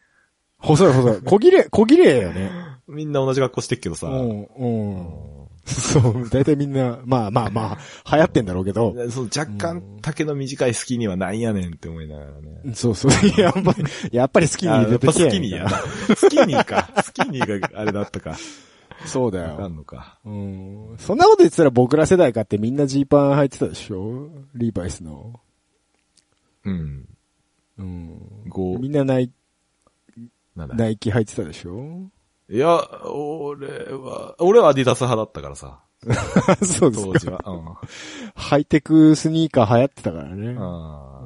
細い細い。小切れ、小切れよね。みんな同じ格好してっけどさ。うん、うん。そう、大体みんな、まあまあまあ、流行ってんだろうけど。そう若干丈の短いスキニーはなんやねんって思いながらね。そうそう。やっぱり、やっぱり好きにあやっぱスキニーやな。スキニーか。スキニーがあれだったか。そうだよ。んのか。うん。そんなこと言ってたら僕ら世代かってみんなジーパン履いてたでしょ？リーバイスの。うん。うん。5みんなナイナイキ履いてたでしょ？いや、俺は、俺はアディダス派だったからさ、そうですか。当時は。うん。ハイテクスニーカー流行ってたからね。あ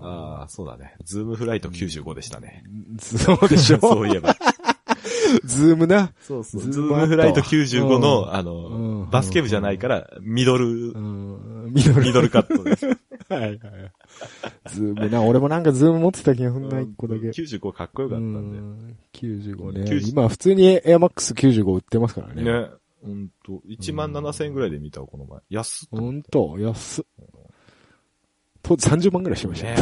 あー、そうだね。ズームフライト95でしたね。そうでしょ そういえば。ズームな。そうそう。ズズーームフライト95の、うんあうのん、バスケ部じゃないから、ミドルう、ん。ミドル。ミドルカットです。はいはい。ズームな。俺もなんかズーム持ってた気がすんな、一個だけ。95かっこよかったんで。うん95ね。90今普通にエアマックス95売ってますからね。ね。ほんと、1万7000円ぐらいで見たわ、この前。安っとほんと、安っ。当時30万ぐらいしましたねね。。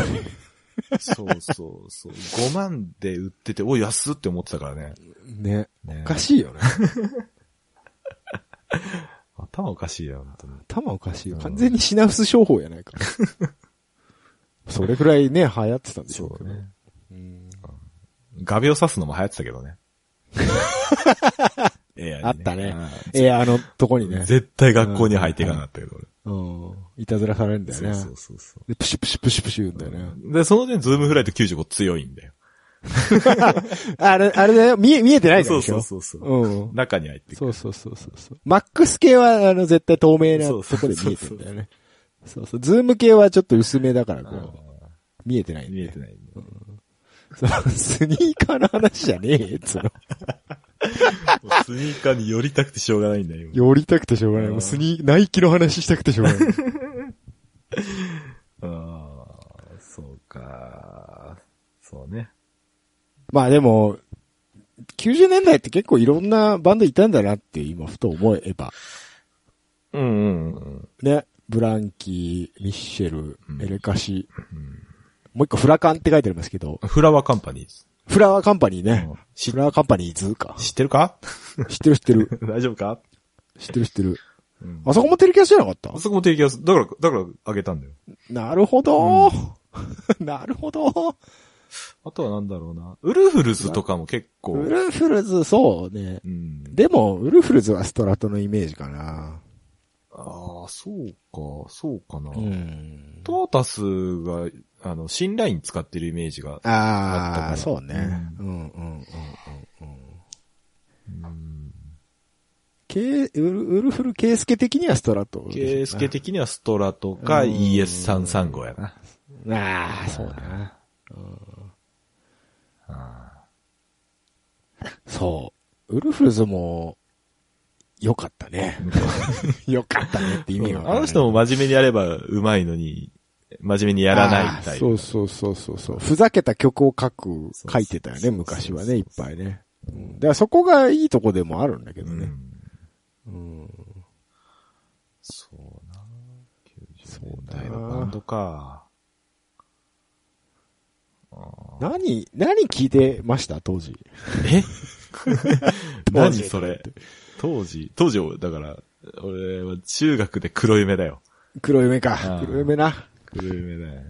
そうそうそう。5万で売ってて、お、安っって思ってたからね。ね。ねおかしいよね。頭おかしいよ、本当に。頭おかしいよ。完全に品薄商法やないか。それぐらいね、流行ってたんでしょうけど。ね。うん画鋲刺すのも流行ってたけどね。エアにあったねあえー、あのとこにーね。絶対学校に履いていかなかったけど、うん。いたずらされるんだよね。俺そうそうそうそで、プシュプシュプシュプシュ言うんだよね。う。で、その点、ズームフライト95強いんだよ。あれ、あれだよ。見え、見えてないでしょそうそうそう。うん。中に入ってくる。そうそうそうそうそう。マックス系は、あの、絶対透明なそうそうとこで見えてるんだよね。そうそう。ズーム系はちょっと薄めだから、こう、見えてない。見えてないんだよ。そうスニーカーの話じゃねえよ、つうの。スニーカーに寄りたくてしょうがないんだよ。今寄りたくてしょうがない。もうスニー、ナイキの話したくてしょうがない。ああ、そうか。そうね。まあでも、90年代って結構いろんなバンドいたんだなって今ふと思えば。うんうんうん。ね。ブランキー、ミッシェルう、んエレカシ、もう一個フラカンって書いてありますけど、フラワーカンパニーズ。フラワーカンパニーねうん。しフラワーカンパニーズか。知ってるか？知ってる知ってる。大丈夫か？知ってる知ってる。うんあそこもテレキャスじゃなかった？あそこも提供する。だから、だからあげたんだよ。なるほど、なるほど。あとはなんだろうな。ウルフルズとかも結構。ウルフルズ、そうね。うん。でも、ウルフルズはストラトのイメージかな。ああ、そうか、そうかな。うん。トータスが、あの、新ライン使ってるイメージが。あったああ、そうね。ううんうんうんうん。うん。うん。ケーウルウルフルケイスケ的にはストラト。ケースケ的にはストラトかうん。ES335 やな。ああ、そうだな。そう。ウルフルズも、良かったね。良かったねって意味が。あの人も真面目にやれば上手いのに、真面目にやらないタイプ。あーそうそうそうそうそう。ふざけた曲を書く、書いてたよね、昔はね、いっぱいね。うんだからそこがいいとこでもあるんだけどね。うん。うん。そうなそう90だな年代のバンドか。何、何聞いてました当時？え？何それ？当時、当時、だから、俺は中学で黒夢だよ。黒夢か黒夢な。黒夢だよね。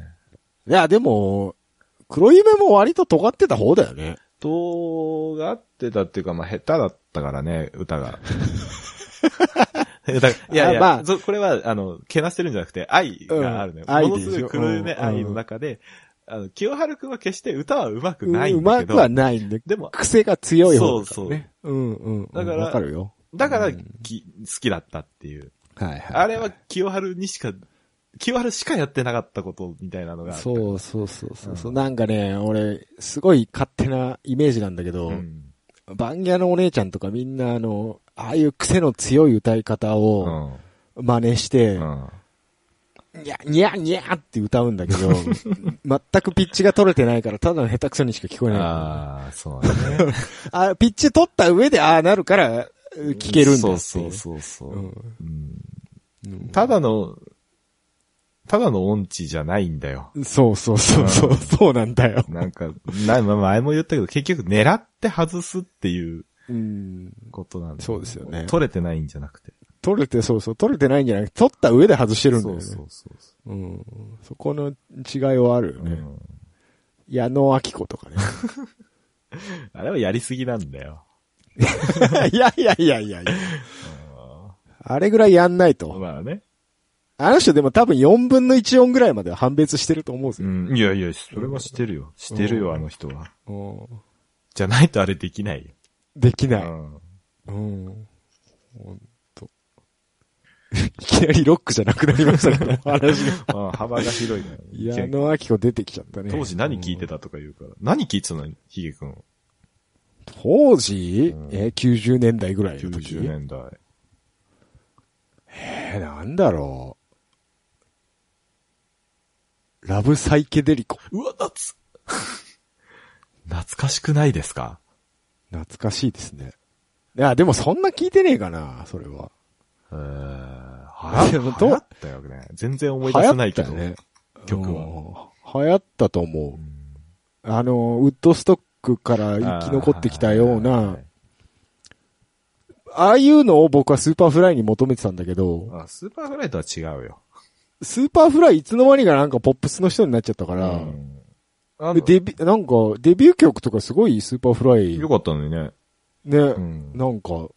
いや、でも、黒夢も割と尖ってた方だよね。がってたっていうか、まあ、下手だったからね、歌が。いやいや、あまあそこれは、あの、けなしてるんじゃなくて、愛があるのよ。うん愛ものすごい黒夢うん愛の中で、あの、清春くんは決して歌は上手くないうんだけど、まくはないんで。でも、癖が強い方だからそうね。うんうん。だからわかるよ。だから、うんき好きだったっていう。はいはい。あれは清春にしか、清春しかやってなかったことみたいなのが。そうそうそうそうそう、うんなんかね、俺、すごい勝手なイメージなんだけど、うん。バンギャのお姉ちゃんとかみんなあの、ああいう癖の強い歌い方うをん。真似して、うん。にゃ、にゃ、にゃって歌うんだけど、全くピッチが取れてないから、ただの下手くそにしか聞こえない。あああ、そうだね。ピッチ取った上でああなるから、聞けるんだっていう。そうそうそうただの、ただの音痴じゃないんだよ。そうそうそうそう、そうなんだよ。なんか、な、まあ前も言ったけど、結局狙って外すっていううん。ことなんだそうですよね取れてないんじゃなくて。取れて、そうそう、取れてないんじゃなくて、取った上で外してるんだよね。そうそうそうそうん。そこの違いはあるよう。ね。うん矢野明子とかね。あれはやりすぎなんだよ。い やいやいやいやいや。あれぐらいやんないと。まあね。あの人でも多分4分の1音ぐらいまでは判別してると思うぜ。うん。いやいや、それはしてるよ。してるよ、あの人は。うんじゃないとあれできないよ。できない。うんうん。ほんと。いきなりロックじゃなくなりましたけど、話が。まあ、幅が広いから。矢野明子出てきちゃったね。当時何聞いてたとか言うから。何聞いてたのヒゲ君。当時、うんえー、90年代ぐらいの時？90年代。えー、なんだろう。ラブサイケデリコ。うわ、夏 懐かしくないですか？懐かしいですね。いや、でもそんな聞いてねえかな、それは。えー、でもどう流行ったよね。全然思い出せないけど。ね。曲は。は。流行ったと思う。あの、ウッドストックから生き残ってきたような、ああいうのを僕はスーパーフライに求めてたんだけど、あ、スーパーフライとは違うよ。スーパーフライいつの間にかなんかポップスの人になっちゃったから、うんデビューなんか、デビュー曲とかすごいスーパーフライ、よかったのにね。ね、うん。なんか、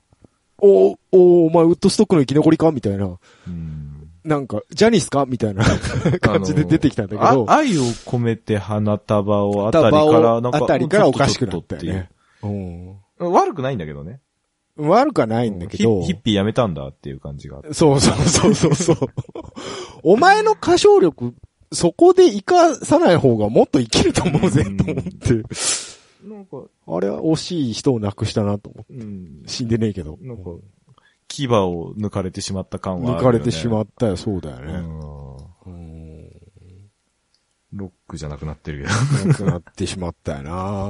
おおお前ウッドストックの生き残りかみたいな。うんなんか、ジャニスかみたいな 感じで出てきたんだけど。あ愛を込めて花束をあたりから、なんか。あたりからおかしくなったよね。悪くないんだけどね。悪くはないんだけど。ヒヒッピーやめたんだっていう感じが。そうそうそうそうそう。お前の歌唱力、そこで活かさない方がもっと生きると思うぜ、うんと思って。なんか、あれは惜しい人を亡くしたなと思って。うん。死んでねえけど。なんか、牙を抜かれてしまった感はあるよね。抜かれてしまったよ、そうだよね。うん。うん。ロックじゃなくなってるけど。亡くなってしまったよな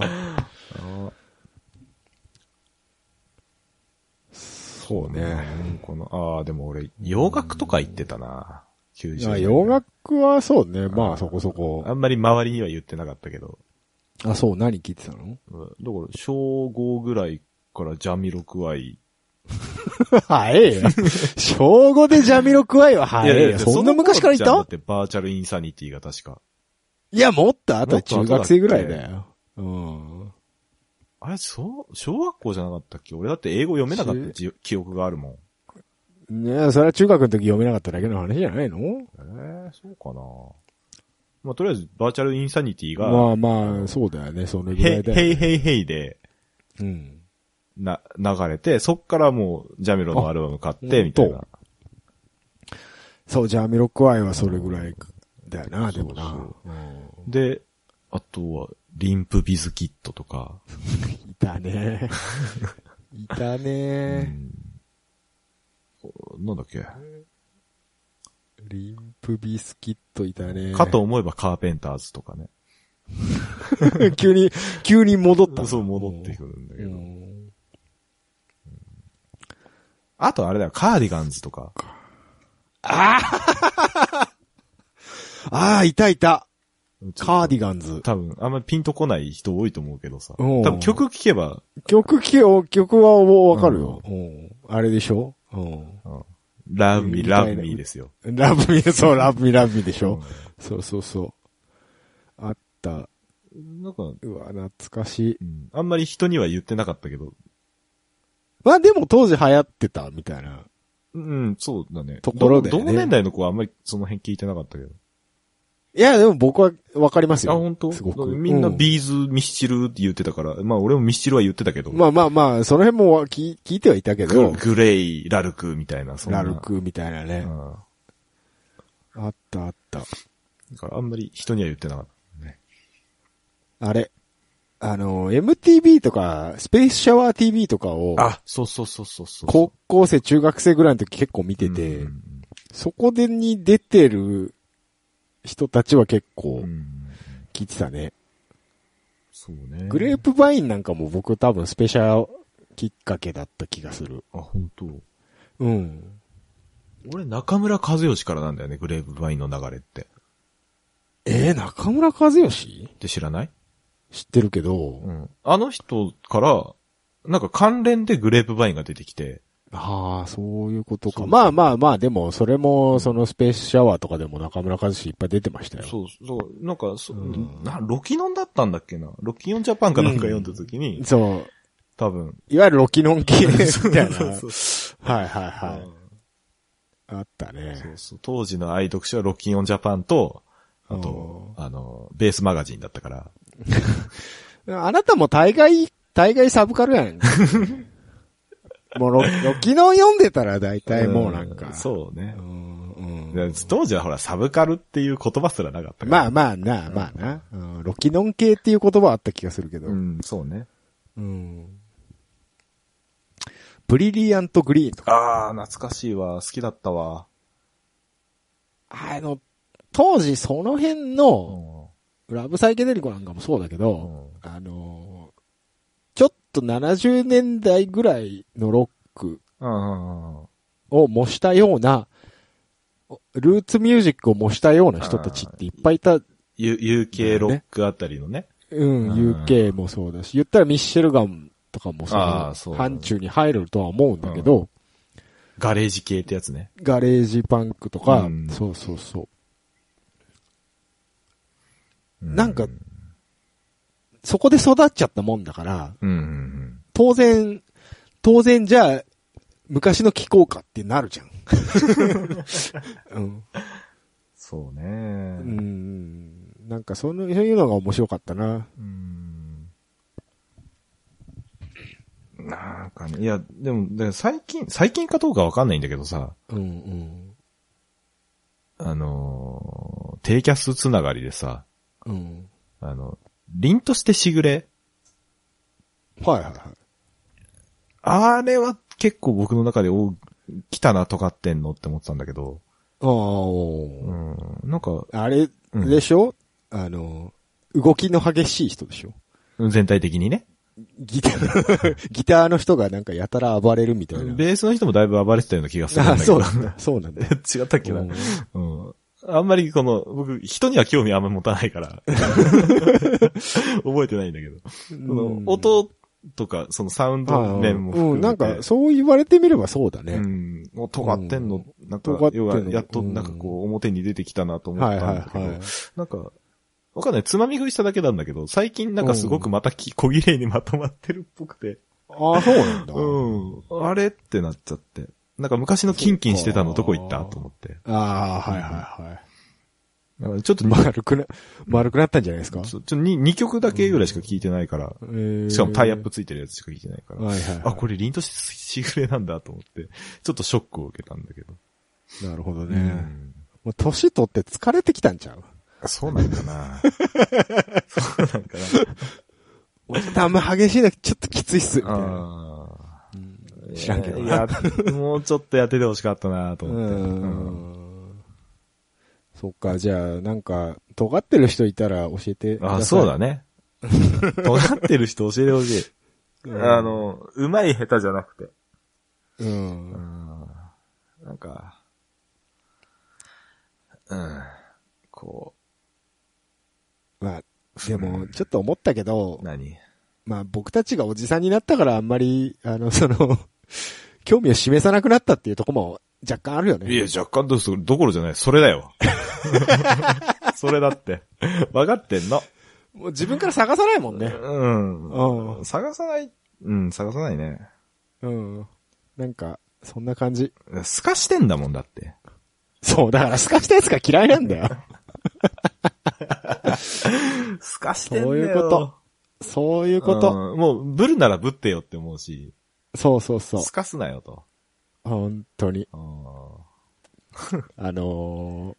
そうね。うんこの、ああ、でも俺、洋楽とか言ってたな。90いや、年洋楽はそうね。まあそこそこ。あんまり周りには言ってなかったけど。あ、そう、何聞いてたの？うんだから、小5ぐらいからジャミロクワイ。早えよ。小5でジャミロクワイは早えよ。そんな昔からいた？だってバーチャルインサニティが確か。いや、もっと後中学生ぐらいだよ。うん。あれ、そう、小学校じゃなかったっけ？俺だって英語読めなかった記憶があるもん。ねえ、それは中学の時読めなかっただけの話じゃないの？ええそうかな。まあ、とりあえず、バーチャルインサニティが、まあまあ、そうだよね、そのぐらへいいだよ、ね。へいへいへいで、うん。な、流れて、そっからもう、ジャミロのアルバム買って、あみたいな。そう、ジャミロクワイはそれぐらいだよな、でもな。そううんで、あとは、リンプビズキットとか、いたね。いたうね。んなんだっけ、リンプビスキットいたね。かと思えばカーペンターズとかね。急に、急に戻った。そう戻ってくるんだけうど。ん。あとあれだよ、カーディガンズとか。ああ、いたいた。カーディガンズ。多分、あんまりピンとこない人多いと思うけどさ。うん多分曲聴けば、曲聴けよ、曲はわかるよ。うん。あれでしょ？うん。ラブミ、ラブミですよ。ラブミ、そう、ラブミ、ラブミでしょ？うんそうそうそう。あった。なんか、うわ、懐かしい。うんあんまり人には言ってなかったけど、まあでも当時流行ってたみたいな。うん、そうだね。ところだよねど同年代の子はあんまりその辺聞いてなかったけど。いや、でも僕はわかりますあ、よ。本当？すごく。みんなうんビーズ、ミスチルって言ってたから、まあ俺もミスチルは言ってたけど、まあまあまあ、その辺も聞聞いてはいたけどグ、グレイ、ラルクみたいな、そんな。ラルクみたいなね。うん。あったあった。だからあんまり人には言ってなかったね。あれ。あの、MTV とか、スペースシャワー TV とかを、あ、そうそうそうそうそう。高校生、中学生ぐらいの時結構見てて、うんそこでに出てる人たちは結う構んうん聞いてたね。そうね。グレープバインなんかも僕多分スペシャルきっかけだった気がする。あ、本当。うん。俺、中村和義からなんだよね、グレープバインの流れって。えー、中村和義って知らない？知ってるけど、うん。あの人から、なんか関連でグレープバインが出てきて、ああ、そういうことか。まあまあまあ、でも、それも、そのスペースシャワーとかでも中村和志いっぱい出てましたよ。そう、そう、なんか、そうんな、ロキノンだったんだっけな？ロキノンジャパンかなんか読んだ時に、そう。多分、いわゆるロキノン系 みたいな。はいそうそうはいはい。あったね。そうそう。当時の愛読書はロッキンオンジャパンと、あとお、あの、ベースマガジンだったから。あなたも大概、大概サブカルやん。もうロ、ロッキノン読んでたら大体もうなんか。んそうねう。ん。当時はほら、サブカルっていう言葉すらなかったから。まあまあな、まあな。うんロキノン系っていう言葉はあった気がするけど。うん、そうね。うん。ブリリアントグリーンとか。ああ、懐かしいわ。好きだったわ。あの、当時その辺うの、ん。ラブサイケデリコなんかもそうだけうど、んあの、ちょっと70年代ぐらいのロック。を模したような、ルーツミュージックを模したような人たちっていっぱいいた。UK ロックあたりのね。うん、うん UK もそうだし、言ったらミッシェルガンとかもそう範疇に入るとは思うんだけど、ガレージ系ってやつね。ガレージパンクとか、うんそうそうそう。うなんか、そこで育っちゃったもんだから。当然、当然じゃあ、昔の聴こうかってなるじゃん。うん。そうね。うん。なんかその、そういうのが面白かったな。うんなんかね、いや、でも、で最近、最近かどうかわかんないんだけどさ、うんうん。あのー、低キャスつながりでさ、うん。あの、凛としてしぐれはいはいはい。あれは結構僕の中で、お来たな、尖ってんのって思ってたんだけど、ああ、おうーん、なんか、あれうんでしょ、あの、動きの激しい人でしょ？全体的にね。ギター、ギターの人がなんかやたら暴れるみたいな。ベースの人もだいぶ暴れてたような気がするんだあけど。そうなんだ。そうなんだ。違ったっけな。うんうん。あんまりこの、僕、人には興味あんま持たないから、覚えてないんだけど。その音とか、そのサウンド面も含めて。うん、なんか、そう言われてみればそうだね。うん。もう尖ってんの、なんか要は、やっとうんなんかこう、表に出てきたなと思ったんだけど、はい。なんか、わかんない。つまみ食いしただけなんだけど、最近なんかすごくまたき小綺麗にまとまってるっぽくて。ああ、そうなんだ。うん。あれってなっちゃって。なんか昔のキンキンしてたのどこ行った？と思って。ああ、はいはいはい。ちょっとに、丸くな、丸くなったんじゃないですか？ちょっとに2曲だけぐらいしか聞いてないから、えーしかもタイアップついてるやつしか聞いてないから、はいはいはい。あ、これ凛としぐれなんだと思って、ちょっとショックを受けたんだけど。なるほどうね。んもう年取って疲れてきたんちゃうそうなんかなそうなんかちょっとあんま激しいのちょっときついっす。みたいな知らんけどいや、もうちょっとやっててほしかったなとう思って。うんん。そっか、じゃあ、なんか、尖ってる人いたら教えてください。あ、そうだね。尖ってる人教えてほしい。うんあの、うまい下手じゃなくて。う。うんん。なんか、うん。こまあ、でも、ちょっと思ったけどう、、何？まあ僕たちがおじさんになったからあんまり、あの、その、興味を示さなくなったっていうところも若干あるよね。いや、若干どそどころじゃない。それだよ。それだって。分かってんの？もう自分から探さないもんね。うん。うん探さない。うん、探さないね。うん。なんか、そんな感じ。透かしてんだもんだって。そう、だから透かしたやつが嫌いなんだよ。透かしてんだよ。そういうこと。そういうこと。うんもう、ぶるならぶってよって思うし、そうそうそう透。かすなよと。本当に。あ あの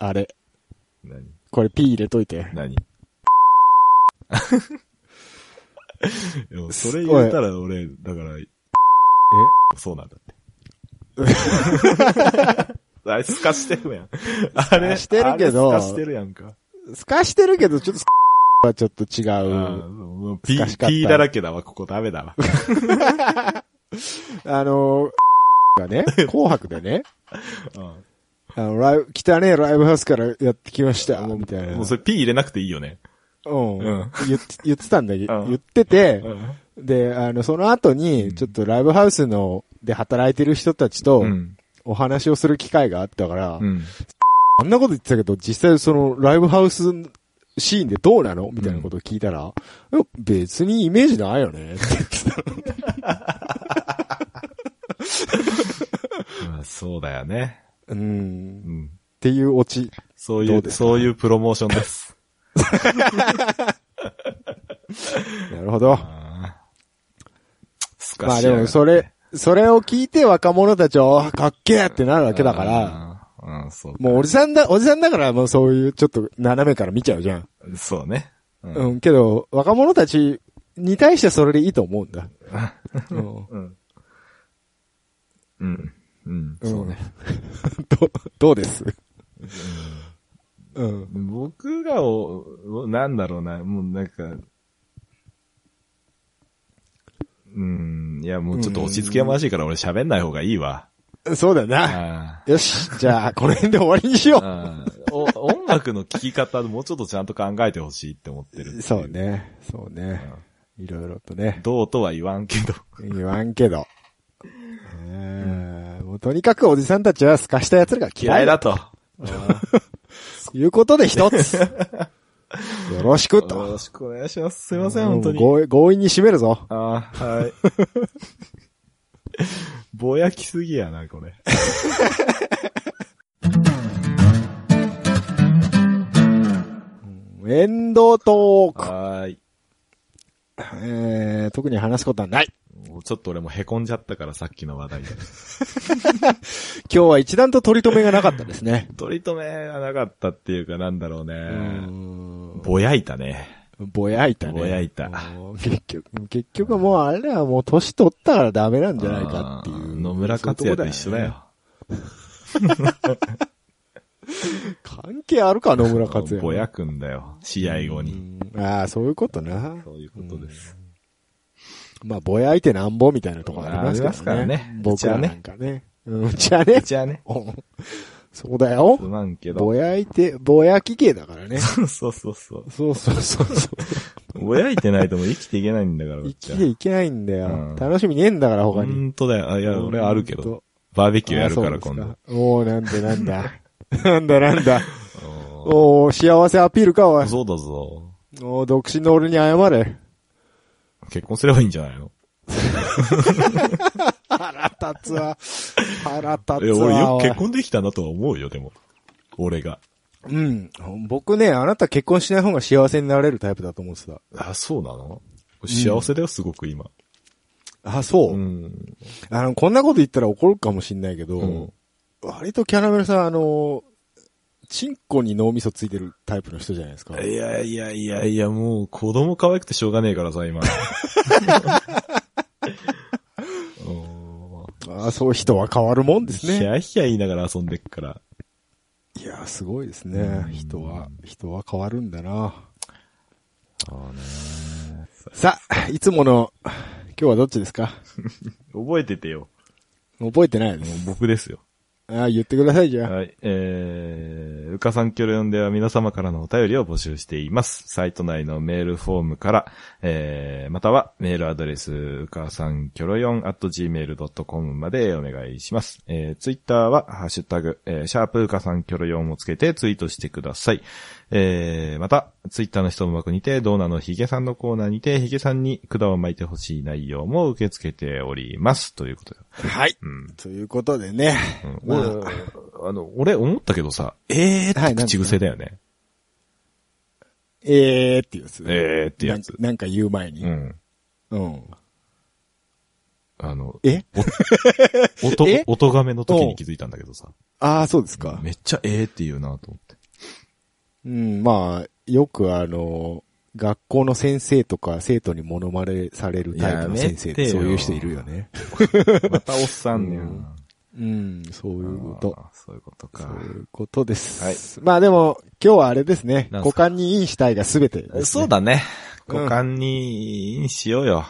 ー、あれ。ー何？これ P 入れといて。何？でもそれ言ったら俺、だから、え？そうなんだって。あれ、透かしてるやん。あれ、してるけどあれ透かしてるやんか。透かしてるけど、ちょっと、はちょっと違うピー、ピーだらけだわ、ここダメだわ。あのー、がね、紅白でね、うんあの、ライブ、汚ねえライブハウスからやってきました、みたいな。もうそれピー入れなくていいよね。うん。うん言って、言ってたんだけど、うん言ってて、うん。で、あの、その後に、ちょっとライブハウスの、で働いてる人たちとう、ん。お話をする機会があったから、うん。あんなこと言ってたけど、実際その、ライブハウスシーンでどうなの？みたいなことを聞いたら、いや別にイメージないよね、って言ってた。まあそうだよね。うん。うん。っていうオチ。そういう、そういうプロモーションです。なるほど。まあでもそれ、それを聞いて若者たちは、あかっけえってなるわけだから。うん、そうか。もうおじさんだ、おじさんだからもうそういうちょっと斜めから見ちゃうじゃん。そうね。うんうん、けど、若者たちに対してそれでいいと思うんだ。うんうん。うん。そうね。ど、どうです？うん。僕がお、おなんだろうな、もうなんか、うん、いやもうちょっと落ち着きがましいから俺喋んない方がいいわ。そうだな。あよし、じゃあ、この辺で終わりにしよーあーお音楽の聴き方もうちょっとちゃんと考えてほしいって思ってる。そう。ね。そうね。いろいろとね。どうとは言わんけど。言わんけど。えーもうとにかくおじさんたちは透かした奴らが嫌いだと。ということで一つ。よろしくよと。ろしくお願いします。すいません、本当に。強強引に締めるぞ。ああ、はい。ぼやきすぎやな、これ。エンドトーク。はーい。えー、特に話すことはない。ちょっと俺も凹んじゃったから、さっきの話題で。今日は一段と取り留めがなかったですね。取り留めがなかったっていうか、なんだろうね。うんぼやいたね。ぼやいたね。ぼやいた結局、結局もうあれはもう年取ったからダメなんじゃないかっていう。野村克也と一緒だよ。関係あるか、野村克也。ぼやくんだよ。試合後に。うんああ、そういうことな。そういうことです。まあ、ぼやいてなんぼみたいなところありますけどね。ありますからね僕らなんかね。うちはねう。ちはね、うんそうだよす。まんけど。ぼやいて、ぼやき系だからね。そうそうそう。そうそうそうそう。ぼやいてないともう生きていけないんだから、生きていけないんだよ。うん楽しみねえんだから、他ほに。んとだよ。あいや、俺はあるけど。バーベキューやるから、あそう今度。おー、なんでなんだ。なんだなんだ。おおー、幸せアピールか、おい。そうだぞ。おー、独身の俺に謝れ。結婚すればいいんじゃないの？腹立つわ。腹立つわ。いや、俺よく結婚できたなとは思うよ、でも。俺が。うん。僕ね、あなた結婚しない方が幸せになれるタイプだと思ってた。あ、そうなの？幸せだよ、すごく今。あ、そう。うん。あの、こんなこと言ったら怒るかもしんないけど、うん割とキャラメルさん、あの、チンコに脳みそついてるタイプの人じゃないですか。いやいやいやいや、もう子供可愛くてしょうがねえからさ、今。おーあそう人は変わるもんですヒね。ャーヒャー言いながら遊んでっから。いや、すごいですねう。ん人は、人は変わるんだな。さあ、いつもの、今日はどっちですか？覚えててよ。覚えてないです。僕ですよ。あ言ってください、じゃあ。はい。えー、うかさんきょろよんでは皆様からのお便りを募集しています。サイト内のメールフォームから、えー、またはメールアドレス、うかさんきょろよん at gmail.com までお願いします。えー、ツイッターは、ハッシュタグ、えー、シャープうかさんきょろよんをつけてツイートしてください。えー、また、ツイッターの質問箱にて、ドーナのヒゲさんのコーナーにて、ヒゲさんに管を巻いてほしい内容も受け付けております。ということで。はい。うん。ということでね。うんまあの、俺思ったけどさ、えーはいって口癖だよね。えーってやつ。えーってやつなん。なんか言う前に。うん。うん。あの、え？お音 え、音亀の時に気づいたんだけどさ、ああ、そうですか。めっちゃえーって言うなと思って。うん、まあ、よくあの、学校の先生とか生徒にモノマネされるタイプの先生ってそういう人いるよね。またおっさんねうんうん、そういうこと。そういうことそうか。いうことです。まあでも、今日はあれですね。股間にインしたいが全てです、ね。そうだね。うん股間に、にしようよ。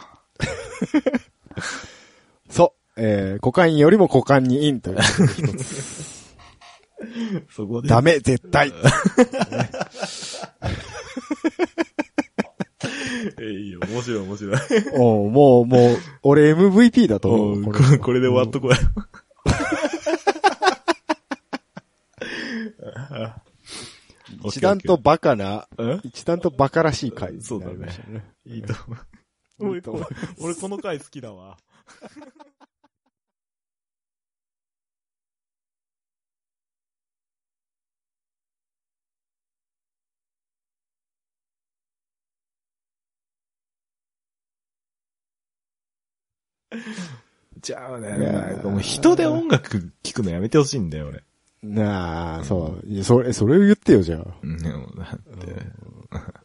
そう。えー、股間よりも股間にインという。そこで。ダメ、絶対。えいいよ、面白い面白い。おうもう、もう、俺 MVP だと思う。ここれこれで終わっとこうよ。一段とバカな、うん一段とバカらしい回にそうだねいいと思う俺この回好きだわ。じゃあね、いやなんかもう人で音楽聴くのやめてほしいんだよ、俺。なあ、そう。いやそれ、それを言ってよ、じゃあ。うん、でもだって。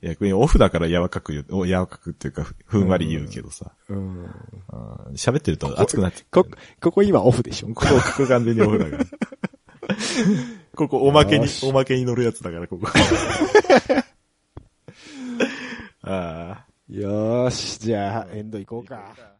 いや、これオフだから柔らかく言う、お柔らかくっていうか、ふふんわり言うけどさ。うん。あー喋ってると熱くなってこ、ここ今オフでしょ。ここ、ここ完全にオフだから。ここおまけにおまけに乗るやつだから、ここ。ああ。よーし、じゃあ、エンド行こうか。